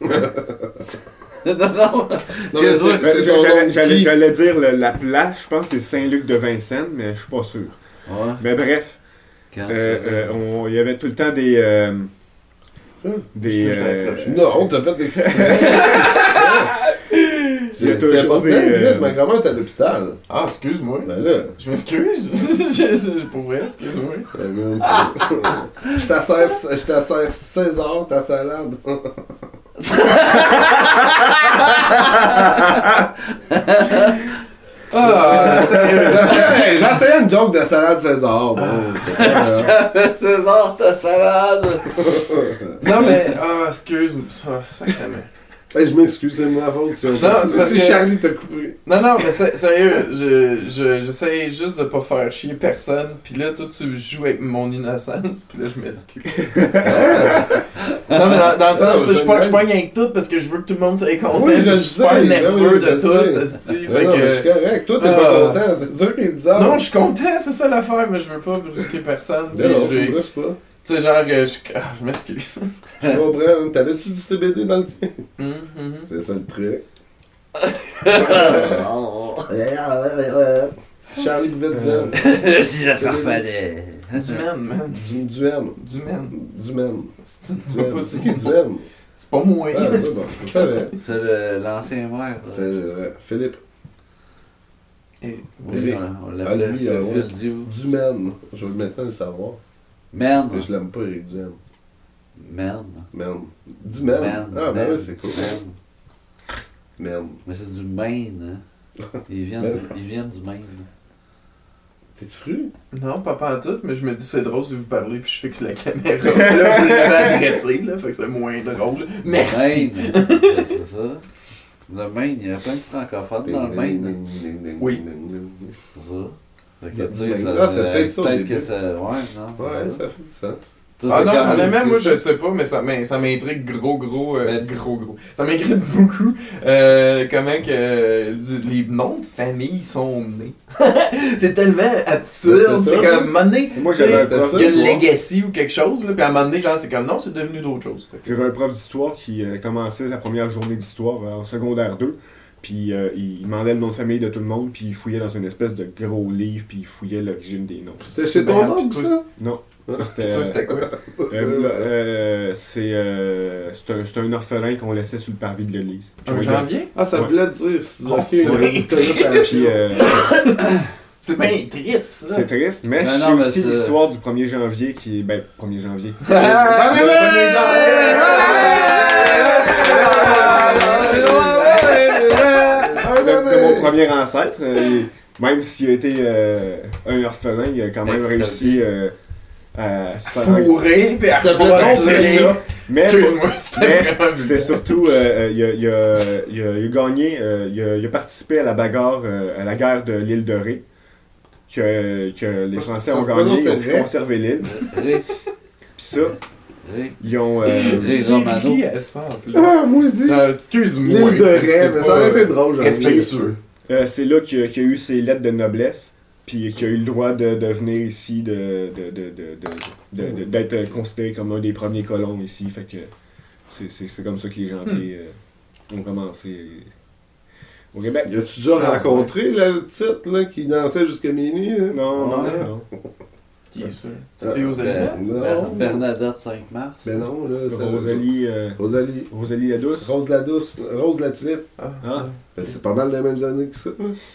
non, non. Non, J'allais dire le- la place, je pense que c'est Saint-Luc de Vincennes, mais je suis pas sûr. Ouais, Mais bref, euh, euh, il y avait tout le temps des, euh, Des, euh. Non, t'as fait exprès. C'est important, des, euh, ma grand-mère est à l'hôpital. Ah, excuse-moi. Ben là. Je m'excuse. Je- Pour vrai, excuse-moi. ben, Je t'assère je t'assère César, ta salade. Ah, sérieux. J'essayais une joke de salade César. Bon, grave. Fais César ta salade! Non, mais, ah, excuse. Ah, sacrément. Hey, je m'excuse, c'est ma faute si, on- c'est parce si que- Charlie t'a coupé. Non, non, mais sérieux, je, je, j'essaye juste de pas faire chier personne, pis là, toi, tu joues avec mon innocence, pis là, je m'excuse. non, mais dans, dans le Ah, sens, tu sais, je je pogne- je pogne avec tout parce que je veux que tout le monde soit content, Oui, je je suis super nerveux oui, de je tout, non, mais je suis correct. Toi, t'es Ah. pas content, c'est sûr qu'il est bizarre. Non, je suis content, c'est ça l'affaire, mais je veux pas brusquer personne. Non, puis je je- brûle pas. Tu sais, genre, euh, je, ah, je m'excuse. Je comprends. T'avais-tu du CBD dans le tien? Hum. C'est ça le truc. Oh. Charlie pouvait te dire. si je farfadais. Du man, man. Du, du M. Du man. Du M. C'est. C'est qui du M? C'est pas moi. Ah, ça, bon. Je savais. C'est l'ancien maire. C'est euh, Philippe. Et- Oui, on, on Ah, l'appelait lui, euh, Phil. Dieu. Du M. Je veux maintenant le savoir. Man. Parce que je l'aime pas, Eric Duhem. Man. Man. Du. Man. Ah, ben oui, c'est cool. Man. Mais c'est du Maine. Hein. Ils viennent, du, ils viennent du Maine. T'es-tu fru? Non, pas pas en tout, mais je me dis c'est drôle si vous parlez puis je fixe la caméra. là, vous l'avez agressé, là, fait que c'est moins drôle. Merci. Maine. c'est c'est ça. Le Maine, il y a plein de francophones dans le Maine. Oui. C'est ça. Ah, c'était peut-être ça Peut-être que ça. Ouais, non. Ouais, ça fait du sens. Ça, Ah non, honnêtement, moi je sais pas, mais ça m'in- ça m'intrigue gros gros, euh, Ben, gros gros. Ça m'intrigue beaucoup euh, comment que euh, les noms de famille sont nés. c'est tellement absurde, Ben, c'est comme, à un hein. moment donné, il y a une legacy ou quelque chose, là, puis à un moment donné, genre, c'est comme, non, c'est devenu d'autres choses. J'avais un prof d'histoire qui euh, commençait sa première journée d'histoire euh, en secondaire 2. Puis euh, il demandait le nom de famille de tout le monde, puis il fouillait dans une espèce de gros livre, puis il fouillait l'origine des noms. C'était chez ton oncle, ça? Non. Puis C'était toi, c'était quoi? euh, euh, c'est euh, c'est un, c'est un orphelin qu'on laissait sur le parvis de l'église. Un janvier? Ah, ça Ouais. voulait dire. c'est- Oh, Ok, c'est euh, C'est bien triste, c'est triste, mais Ben mais aussi c'est- l'histoire du 1er janvier qui est. Ben, 1er janvier. Ah, ben, premier ancêtre. euh, même s'il a été euh, un orphelin, il a quand même réussi euh, à se faire Fourré, puis à Ça peut pas être tirer. ça. Mais Excuse-moi, c'était surtout, euh, il, a, il, a, il, a, il a gagné, euh, il, a, il a participé à la bagarre, euh, à la guerre de l'île de Ré, que, que les Français Ça ont se gagné, ils ont Ré? pu conserver l'île. Ré. Puis ça, Ré. ils ont... euh, Ré plus. Ah, moi aussi. Excuse-moi. L'île de rêve, mais ça pas, aurait été drôle, Respectueux. Euh, c'est là qu'il a, a eu ses lettres de noblesse, puis qu'il a eu le droit de, de venir ici, de, de, de, de, de- de- de- d'être considéré comme un des premiers colons ici. Fait que c'est, c'est, c'est comme ça que les gens euh, ont commencé au Québec. Y a-tu déjà Ah, rencontré la petite là, qui dansait jusqu'à minuit? hein? Non, non, non. Qui est ça? Petite fille aux Ben, Bernadette 5 mars. Ben non, là. c'est- Rosalie, euh, Rosalie. Rosalie la douce. Rose la douce. Rose la tulipe. Ah, Hein? Ben, c'est pas mal les mêmes années que ça.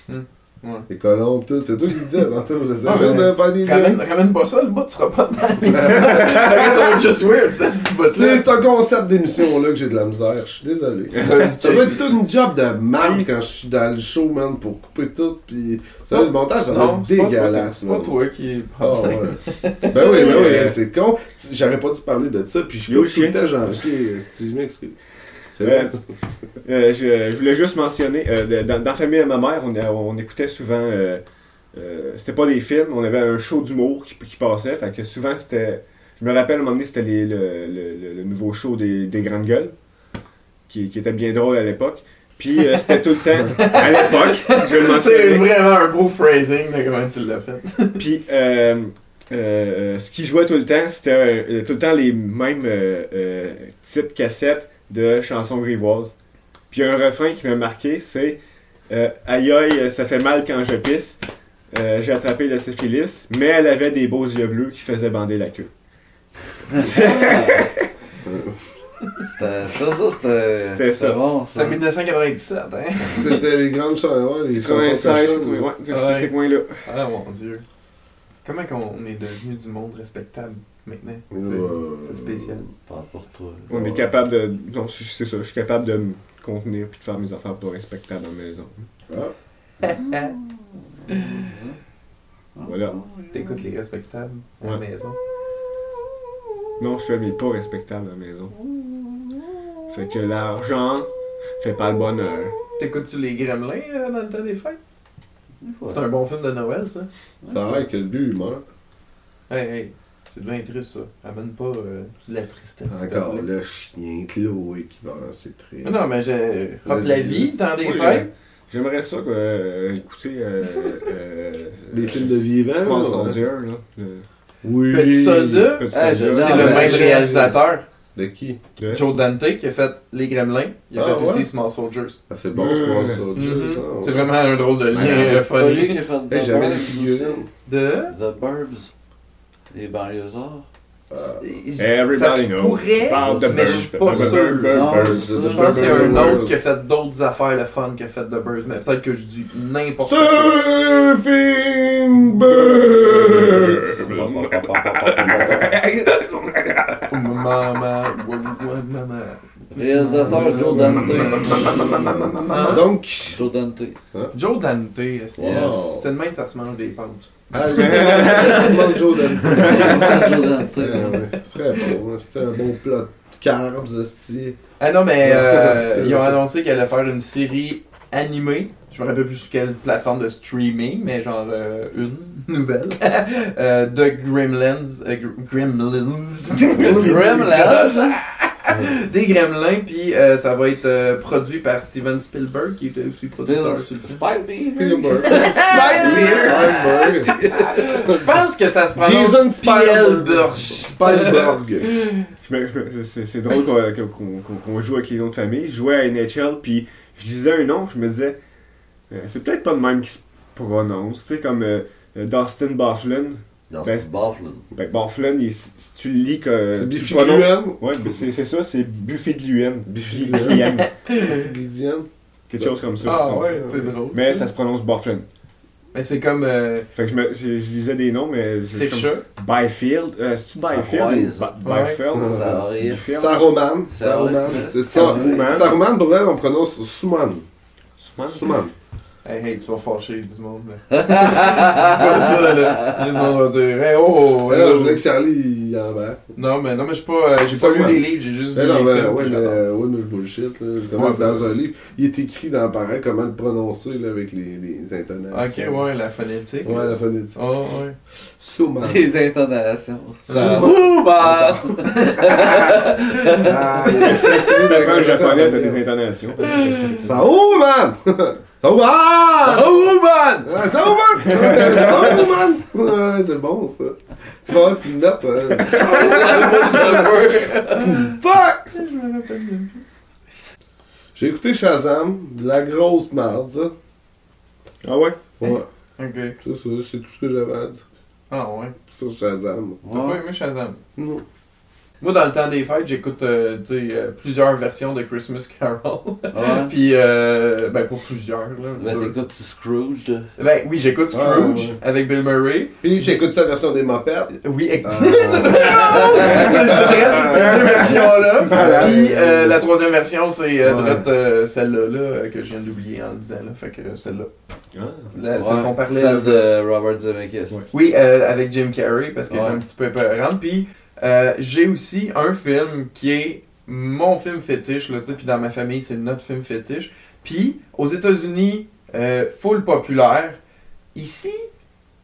Hmm. Ouais. Les colons pis tout. C'est toi qui le disais tantôt. J'essaie Ah, juste de faire des Ramène, liens. ramène pas ça, le bout, tu seras pas dans les Ça va être juste weird, c'est ce Tu sais, bout-là. c'est un concept d'émission-là que j'ai de la misère. Je suis désolé. Ça doit être tout une job de mal quand je suis dans le show, man, pour couper tout. Pis ça, le montage, ça doit Non, être c'est pas, toi, dégueulasse. c'est pas toi qui est Ah ouais. ben oui, ben oui, c'est con. J'aurais pas dû parler de ça, puis je coupe tout le temps, j'en si je m'excuse. C'est vrai. Euh, je, je voulais juste mentionner, euh, dans, dans la famille de ma mère, on, on écoutait souvent, euh, euh, c'était pas des films, on avait un show d'humour qui, qui passait, fait que souvent c'était, je me rappelle à un moment donné, c'était le, le- nouveau show des, des Grandes Gueules, qui, qui était bien drôle à l'époque. Puis euh, c'était tout le temps, à l'époque, je vais le C'est vraiment un beau phrasing de comment tu l'as fait. Puis, euh, euh, ce qui jouait tout le temps, c'était euh, tout le temps les mêmes euh, euh, types cassettes de chansons grivoises. Puis, un refrain qui m'a marqué, c'est euh, Aïe aïe, ça fait mal quand je pisse. Euh, J'ai attrapé la syphilis, mais elle avait des beaux yeux bleus qui faisaient bander la queue. C'était ça, ça, c'était. C'était ça. bon, C'était ça. 1997, hein? C'était les grandes chansons, ouais, les chansons 96, cochonnes. ouais, c'était Ouais. ces coins-là. Ah mon dieu. Comment qu'on est devenu du monde respectable? Maintenant? C'est Ouais. c'est spécial. Pas pour toi. On est capable de. Non, c'est c'est ça, je suis capable de me contenir puis de faire mes affaires pas respectables à la maison. Ah, Voilà. T'écoutes les respectables à la Ouais. maison? Non, je fais mes pas respectables à la maison. Fait que l'argent fait pas le bonheur. T'écoutes-tu les Gremlins euh, dans le temps des fêtes? C'est un bon film de Noël, ça. Ça a l'air que le but, il meurt. Hey, hey, c'est bien triste, ça. Amène pas euh, de la tristesse. Encore le chien, Chloé qui meurt, c'est triste. Ah Non, mais je. Hop, la vie, temps des fêtes. J'aimerais ça que, euh, écouter euh, euh, Des films de vivants. Small là, Soldier, là. Le Oui. Petit Ah, j'adore. c'est Non, le même j'ai- réalisateur. De qui? De- Joe Dante qui a fait Les Gremlins. Il a Ah, fait ouais? aussi Small Soldiers. Ah, c'est bon, Small Euh, Soldier. Mhm. C'est vraiment un drôle de lien C'est euh, lui qui a fait The Burbs. De? The Burbs. Les banlieusards. Ah. Everybody ça se knows. pourrait, de mais je suis pas sûr. Je pense que c'est un World. autre qui a fait d'autres affaires le fun qui a fait The Birds, mais peut-être que je dis n'importe quoi. Surfing Bird. Maman, maman. Réalisateur Joe Dante. Donc, Joe Dante. Joe Dante, c'est le même que ça se mange des pâtes. Dante. Ah, ouais. Ce serait bon, hein. c'était un bon plat de carbs, esti. Ah non, mais euh, ils ont annoncé qu'elle allait faire une série animée. Je me rappelle plus sur quelle plateforme de streaming, mais genre euh, une nouvelle. euh, de Gremlins. euh, Gr- Gremlins. Gremlins. Des Gremlins, puis euh, ça va être euh, produit par Steven Spielberg, qui était aussi producteur sur le film. Spielberg. Spielberg. Je pense que ça se prononce Jason Spielberg. Spielberg. C'est drôle qu'on joue avec les noms de famille. Je jouais à NHL, puis je lisais un nom, je me disais, euh, c'est peut-être pas le même qui se prononce. Tu sais, comme Dustin Bufflin. Dans Ben, Buffalo. Ben, Bufflin, il- si tu le lis que. C'est Biffy prononces- Gluan. Ouais, ben, c'est c'est ça, c'est Buffy de l'UM. Gluan. Gluan. Lydiane. Quelque chose comme ça. Ah ouais, c'est drôle. Mais ça se prononce Bufflin. Mais c'est comme euh, Fait que je, me, je, je lisais des noms, mais. c'est comme. Byfield. Euh, C'est-tu Byfield Saroise. ou Ba- Ouais. Byfield? Saruman. Saruman, pour vrai, on prononce Suman. Suman? Suman. Hey, hey, tu vas fâcher le monde. là. c'est pas ça, là. Les gens vont dire, hey, oh, je voulais que Charlie il en va. Non, mais non, mais je suis pas. euh, j'ai pas lu les livres, j'ai juste Mais vu non, les mais, films. ouais, mais, euh, ouais, mais je bullshit. Là. Comment Ouais. dans un livre, il est écrit dans pareil comment le prononcer là, avec les, les Ok, intonations. ouais, la phonétique. Ouais, la phonétique. Oh, ouais. Suman. Les intonations. Ça- Ouh, bah! Ah, Si japonais, t'as des intonations? Saruman! Saruman! Saruman! Ah, Saruman! Saruman! C'est bon ça. Tu vas voir, tu me notes. hein. Fuck! Je me rappelle même plus. J'ai écouté Shazam, de la grosse merde, ça. Ah ouais? Ouais, Ok. c'est ça, c'est tout ce que j'avais à dire Ah, ouais. sur Shazam. T'as pas aimé Shazam? Non. Moi, dans le temps des fêtes, j'écoute euh, euh, plusieurs versions de Christmas Carol. Ouais? Puis, euh, ben, pour plusieurs, là. Ben, t'écoutes Scrooge? Ben, oui, j'écoute Ah, Scrooge ouais. avec Bill Murray. Puis j'écoute sa version des mopettes? Oui, Ah. c'est drôle! C'est deux versions-là. Puis euh, la troisième version, c'est euh, euh, celle-là là, que je viens d'oublier en le disant. Là. Fait que euh, celle-là. Ah. Celle Ouais, qu'on parlait. Celle de Robert Zemeckis. Oui, euh, avec Jim Carrey, parce qu'elle est un petit peu épeurante. Puis euh, j'ai aussi un film qui est mon film fétiche, là, puis dans ma famille, c'est notre film fétiche. Puis aux États-Unis, euh, full populaire. Ici,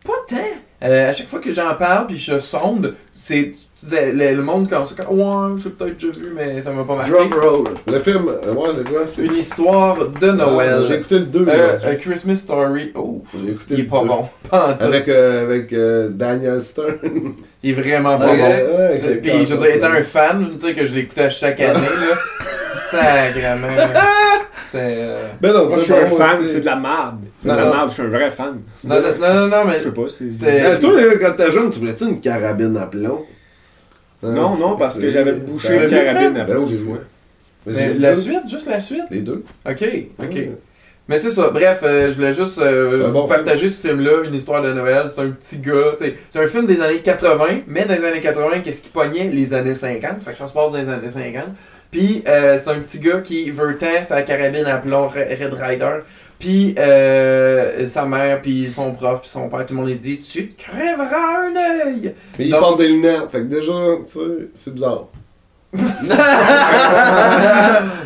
pas tant. Euh, à chaque fois que j'en parle, puis je sonde, c'est tu disais, le, le monde quand c'est comme ouais, j'ai peut-être déjà vu, mais ça m'a pas marqué. Drum roll. Le film, euh, ouais, c'est quoi? C'est Une histoire de Noël. Ah, J'ai écouté le 2 Euh, A Christmas Story. Oh, J'ai écouté il est le pas deux. bon. Pas en tout. Avec, euh, avec euh, Daniel Stern. Il est vraiment pas bon. Ouais, Je- j'ai Puis, je veux dire, étant ça. un fan, tu sais, que je l'écoutais à chaque année, là, sacrément. C'était. euh, Ben non, Moi, je suis pas un fan, c'est de la merde. C'est de la merde, je suis un vrai fan. Non, non, non, mais. Je sais pas, c'est. C'était- Eh, toi, quand t'es jeune, tu voulais-tu une carabine à plomb? Non, non, parce que j'avais bouché le une carabine Ben après oui, une j'ai. Mais Mais j'ai- la suite, juste la suite? Les deux. Ok, ok. Ouais. Mais c'est ça, bref, euh, je voulais juste euh, bon partager ce film-là, une histoire de Noël. C'est un petit gars, c'est c'est un film des années 80, mais dans les années 80, qu'est-ce qui pognait? Les années 50, fait que ça se passe dans les années 50. Puis euh, c'est un petit gars qui veut tant sa carabine à plomb Red Rider. Puis euh, sa mère, puis son prof, puis son père, tout le monde lui dit Tu te crèveras un œil Mais il Donc- porte des lunettes, fait que déjà, tu sais, c'est bizarre. tu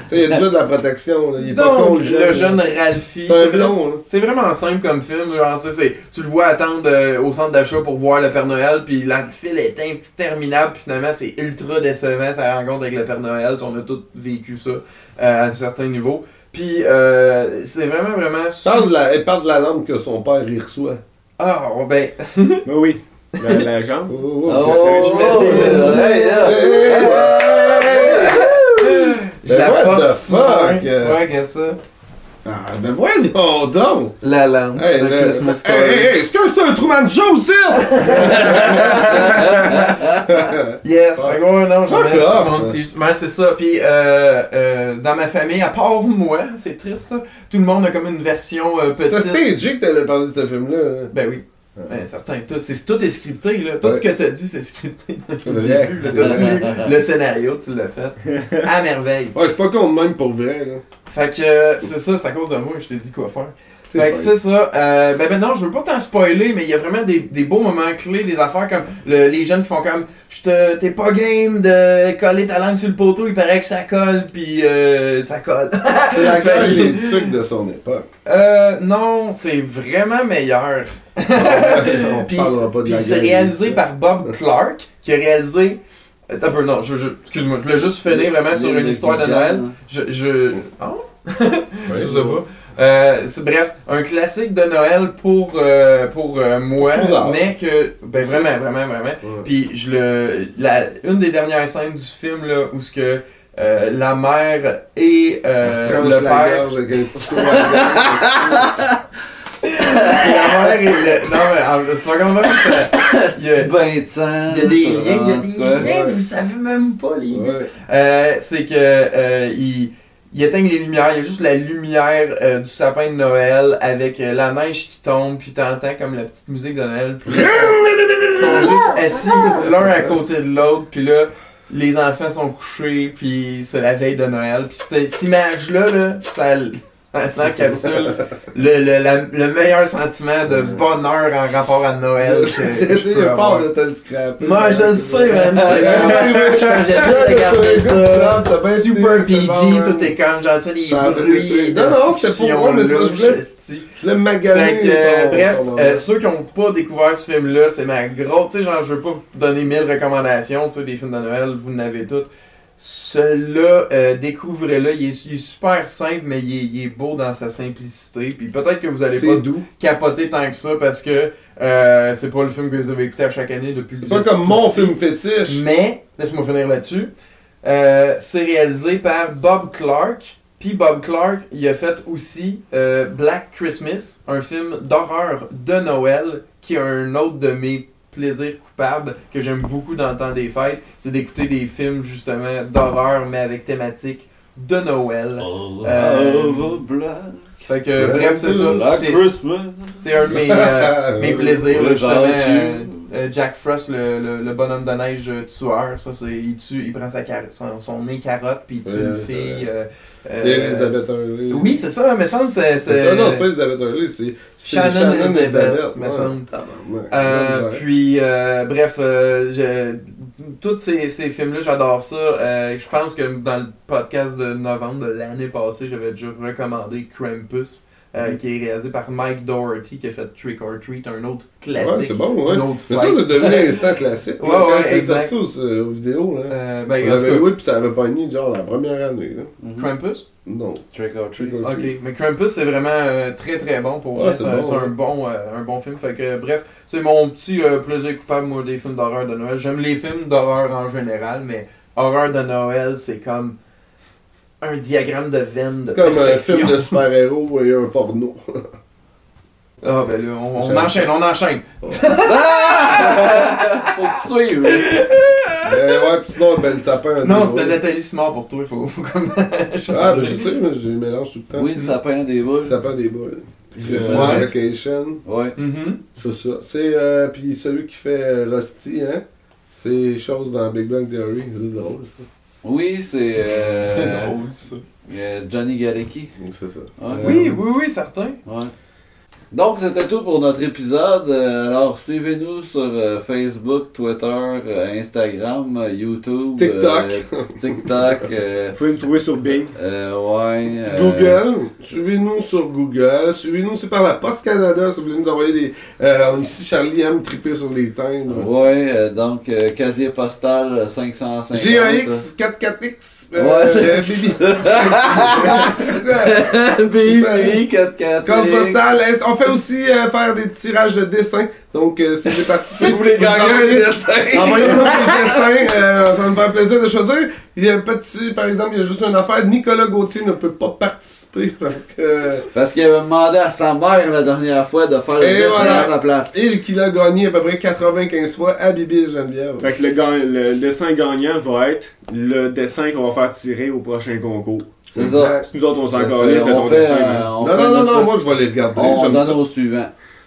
sais, il y a déjà de la protection, là. Il est pas con, Donc, le le jeune. jeune là. Ralphie. C'est un vrai- blond, là. C'est vraiment simple comme film. Genre, c'est- tu le vois attendre euh, au centre d'achat pour voir le Père Noël, puis la file est interminable, puis finalement c'est ultra décevant sa rencontre avec le Père Noël. On a tous vécu ça euh, à un certain niveau. Puis euh, c'est vraiment, vraiment. su- Parle de la, elle parle de la lampe que son père y reçoit. Ah, ben. Ben oui, la, la jambe. Oh, oh, Oh, je oh, Ben la what porte the sur- fuck? Ouais, qu'est-ce que ça? Ah, ben voyons donc! La lampe Hey, de le- Christmas Story. hey, hey, est-ce que c'est un Truman Show aussi? Yes, que ouais, non, petit- Ouais, c'est ça. Puis euh, euh, dans ma famille, à part moi, c'est triste ça, tout le monde a comme une version euh, petite. stagé que t'allais parler de ce film-là. hein? Ben oui. Ben, certain, tout, c'est, tout est scripté, là. Tout Ouais. ce que t'as dit, c'est scripté. Vrai, Le, c'est vrai. le scénario, tu l'as fait. À merveille. Ouais, je suis pas con de même pour vrai, là. Fait que euh, c'est ça, c'est à cause de moi, je t'ai dit quoi faire. C'est Fait que c'est ça. Euh, ben maintenant, je veux pas t'en spoiler, mais il y a vraiment des, des beaux moments clés, des affaires comme le- les jeunes qui font comme je te t'es pas game de coller ta langue sur le poteau, il paraît que ça colle, puis euh, ça colle. C'est la des trucs de son époque. Euh, non, c'est vraiment meilleur. On Puis- c'est réalisé par Bob Clark, qui a réalisé. Attends un peu, non, je, je- excuse-moi, je voulais juste finir vraiment sur une histoire de Noël. Je. je... Ouais, je sais pas. Euh, c'est- bref, un classique de Noël pour, euh, pour euh, moi, mais que. Ben vraiment, vraiment, vraiment. Ouais. Puis je le. La, une des dernières scènes du film, là, où ce que. euh, la mère et euh, le la père. la Puis la mère et le. Non, mais en- tu vas comprendre que il y a- Ben de sang. il y a des ça liens, il y a des liens, vous savez même pas les liens. Ouais. Euh, c'est que euh, il, il éteint les lumières, il y a juste la lumière euh, du sapin de Noël avec euh, la neige qui tombe, puis t'entends comme la petite musique de Noël. Puis ils sont juste assis l'un à côté de l'autre, puis là les enfants sont couchés, puis c'est la veille de Noël. Puis cette, cette image-là, là, ça, ça encapsule le, le, la- le meilleur sentiment de bonheur en rapport à Noël. peux fort de te le scraper. Moi, je le sais, man. C'est J'essaie de garder ça. Super PG, tout est comme genre, tu sais, les Ça bruits Non, non, c'était pour moi, mais c'est je l'ai magané. Euh, bref, euh, ceux qui n'ont pas découvert ce film-là, c'est ma grosse. Tu sais, genre, je veux pas vous donner mille recommandations, tu sais, des films de Noël, vous en avez toutes. Celui-là, euh, découvrez-le. Il est, il est super simple, mais il est, il est beau dans sa simplicité. Puis peut-être que vous allez pas doux. capoter tant que ça parce que euh, c'est pas le film que vous avez écouté à chaque année depuis C'est pas comme mon petit. film fétiche. Mais, laisse-moi finir là-dessus. Euh, c'est réalisé par Bob Clark. Puis Bob Clark, il a fait aussi euh, Black Christmas, un film d'horreur de Noël, qui est un autre de mes plaisirs coupables que j'aime beaucoup dans le temps des fêtes. C'est d'écouter des films justement d'horreur, mais avec thématique de Noël. Euh, black. Fait que, bref, c'est ça. Black C'est- un de mes, euh, mes plaisirs, là, justement. Euh, euh, Jack Frost, le, le, le bonhomme de neige euh, tueur, ça, c'est, il tue, il prend sa son, son nez carotte, puis il tue Ouais, une c'est fille. euh, euh, Elizabeth Hurley. Oui, c'est ça, mais me semble c'était. C'est ça, non, c'est pas Elizabeth Hurley, c'est c'est Shannon Elizabeth, me ouais. semble. Misère. puis, bref, je- tous ces, ces films-là, j'adore ça. Je pense que dans le podcast de novembre de l'année passée, j'avais déjà recommandé Krampus, euh, Mhm. qui est réalisé par Mike Doherty, qui a fait Trick or Treat, un autre classique. Ouais, c'est bon, ouais. Mais ça, c'est devenu un instant classique. Ouais, là, quand ouais, c'est sorti aux, euh, aux vidéos, là. Euh, ben, cas, loué, puis ça avait pogné, genre, la première année, là. Mhm. Krampus? Non. Trick or treat. Trick or Ok, treat. mais Krampus c'est vraiment euh, très très bon pour Ouais, moi. c'est bon, un bon euh, un bon film. Fait que bref, c'est mon petit euh, plaisir coupable moi des films d'horreur de Noël. J'aime les films d'horreur en général, mais horreur de Noël c'est comme un diagramme de veine de C'est comme un film de super-héros et un porno. Ah ben là, on, enchaîne, on enchaîne. Faut que tu suives. Euh, ouais, pis sinon, ben, le sapin. Non, des c'était. Nathalie Simard pour toi, il faut, faut comme. Ah, ben, je sais, mais je les mélange tout le temps. Oui, le sapin a des boules. Le sapin a des boules. Le Vacation. Ouais. C'est ça. C'est, euh, pis celui qui fait euh, Rusty, hein. C'est chose dans Big Bang Theory. C'est drôle, ça. Oui, c'est. euh, C'est drôle ça. euh, Johnny Galecki. Donc, c'est ça. Ouais. Oui, oui, oui, certain. Ouais. Donc, c'était tout pour notre épisode. Euh, Alors, suivez-nous sur euh, Facebook, Twitter, euh, Instagram, YouTube, TikTok. euh, TikTok, euh, Vous pouvez me trouver sur Bing. euh, ouais. euh, Google, suivez-nous sur Google, suivez-nous aussi par la Poste Canada si vous voulez nous envoyer des. Euh, ici, Charlie aime triper sur les timbres. Ouais, euh, donc, euh, casier postal euh, 550. G1X, 44X, euh, Ouais. euh, Baby. BB 44. Case postale, on fait aussi euh, faire des tirages de dessins. Donc, euh, si vous voulez participer, Si vous voulez gagner un dessin. Envoyez-nous des dessins, euh, ça va me faire plaisir de choisir. Il y a un petit, par exemple, il y a juste une affaire, Nicolas Gauthier ne peut pas participer parce que. Parce qu'il avait demandé à sa mère la dernière fois de faire le Et dessin voilà. à sa place. Il qu'il a gagné à peu près 95 fois à Bibi et Geneviève. Fait que le, ga- le dessin gagnant va être le dessin qu'on va faire tirer au prochain concours. C'est ça. Si nous autres on s'en C'est- calisse on fait, dessin, euh, on Non, fait non, non, non, moi je vais les regarder. On j'aime donne ça. au suivant.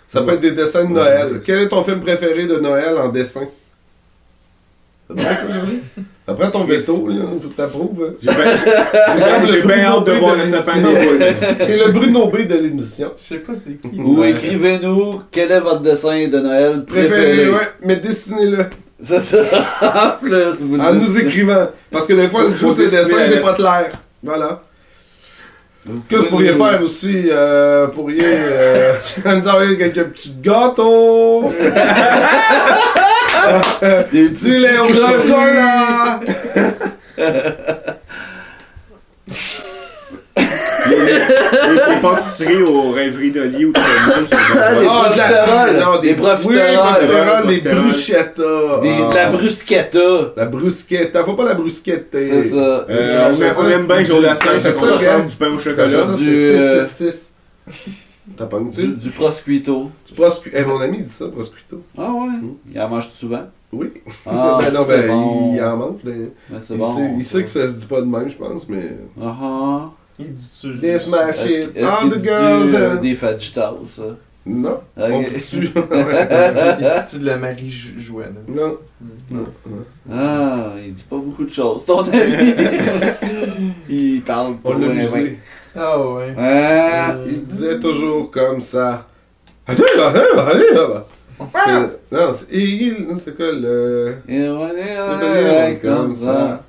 Ça peut être des dessins de Noël. Quel est ton film préféré de Noël en dessin? C'est bon ça, Jolie? Après ton veto, là, faut que t'approuves. hein. J'ai bien hâte de voir le sapin des. Et le Bruno B de l'émission. Je sais pas c'est qui. Ou Ouais. écrivez-nous quel est votre dessin de Noël préféré. Préféré, ouais, mais dessinez-le. C'est ça. en plus, vous En nous écrivant. Parce que des fois, juste les dessiner dessins, c'est pas clair. Voilà. Vous Qu'est-ce que vous pourriez faire aussi? Euh, pourriez euh, nous envoyer quelques petits gâteaux. Des petits lait au chocolat. Les pâtisseries aux rêveries d'Oli ou de Ah, des. Ah, de la- profiteroles. Non, des Des profiteroles. des bruschettas. Des- Ah. De la brusquetta. La brusquette. Faut pas la brusquette. C'est ça. Euh, on, aime- bien Joe Lassalle, C'est ça ça, du pain au Ça, chocolat. ça, Du, c'est euh, 6, 6, 6. T'as pas Du, du proscuito. Tu proscu... Eh, mon ami dit ça, proscuito. Ah ouais. Il en mange souvent? Oui. Ah, ben non, c'est ben, bon. il en mange. ben, Ben, c'est il, bon. sait, il sait que ça se dit pas de même, je pense, mais. Ah ah. Il dit ça. je- Des smash Est-ce it. est-ce All the dit, girls. euh, and- des fajitas, ça? Non. Ok. On se tue. Il dit de la Marie Joanne. non. Non. non. Ah, il dit pas beaucoup de choses, ton ami. il parle pas. On l'a ouais, ouais. musé. Ah ouais. Ah, Il disait toujours comme ça. Allez, allez, allez, là. C'est- Non, c'est il- c'est quoi le. comme comme ça.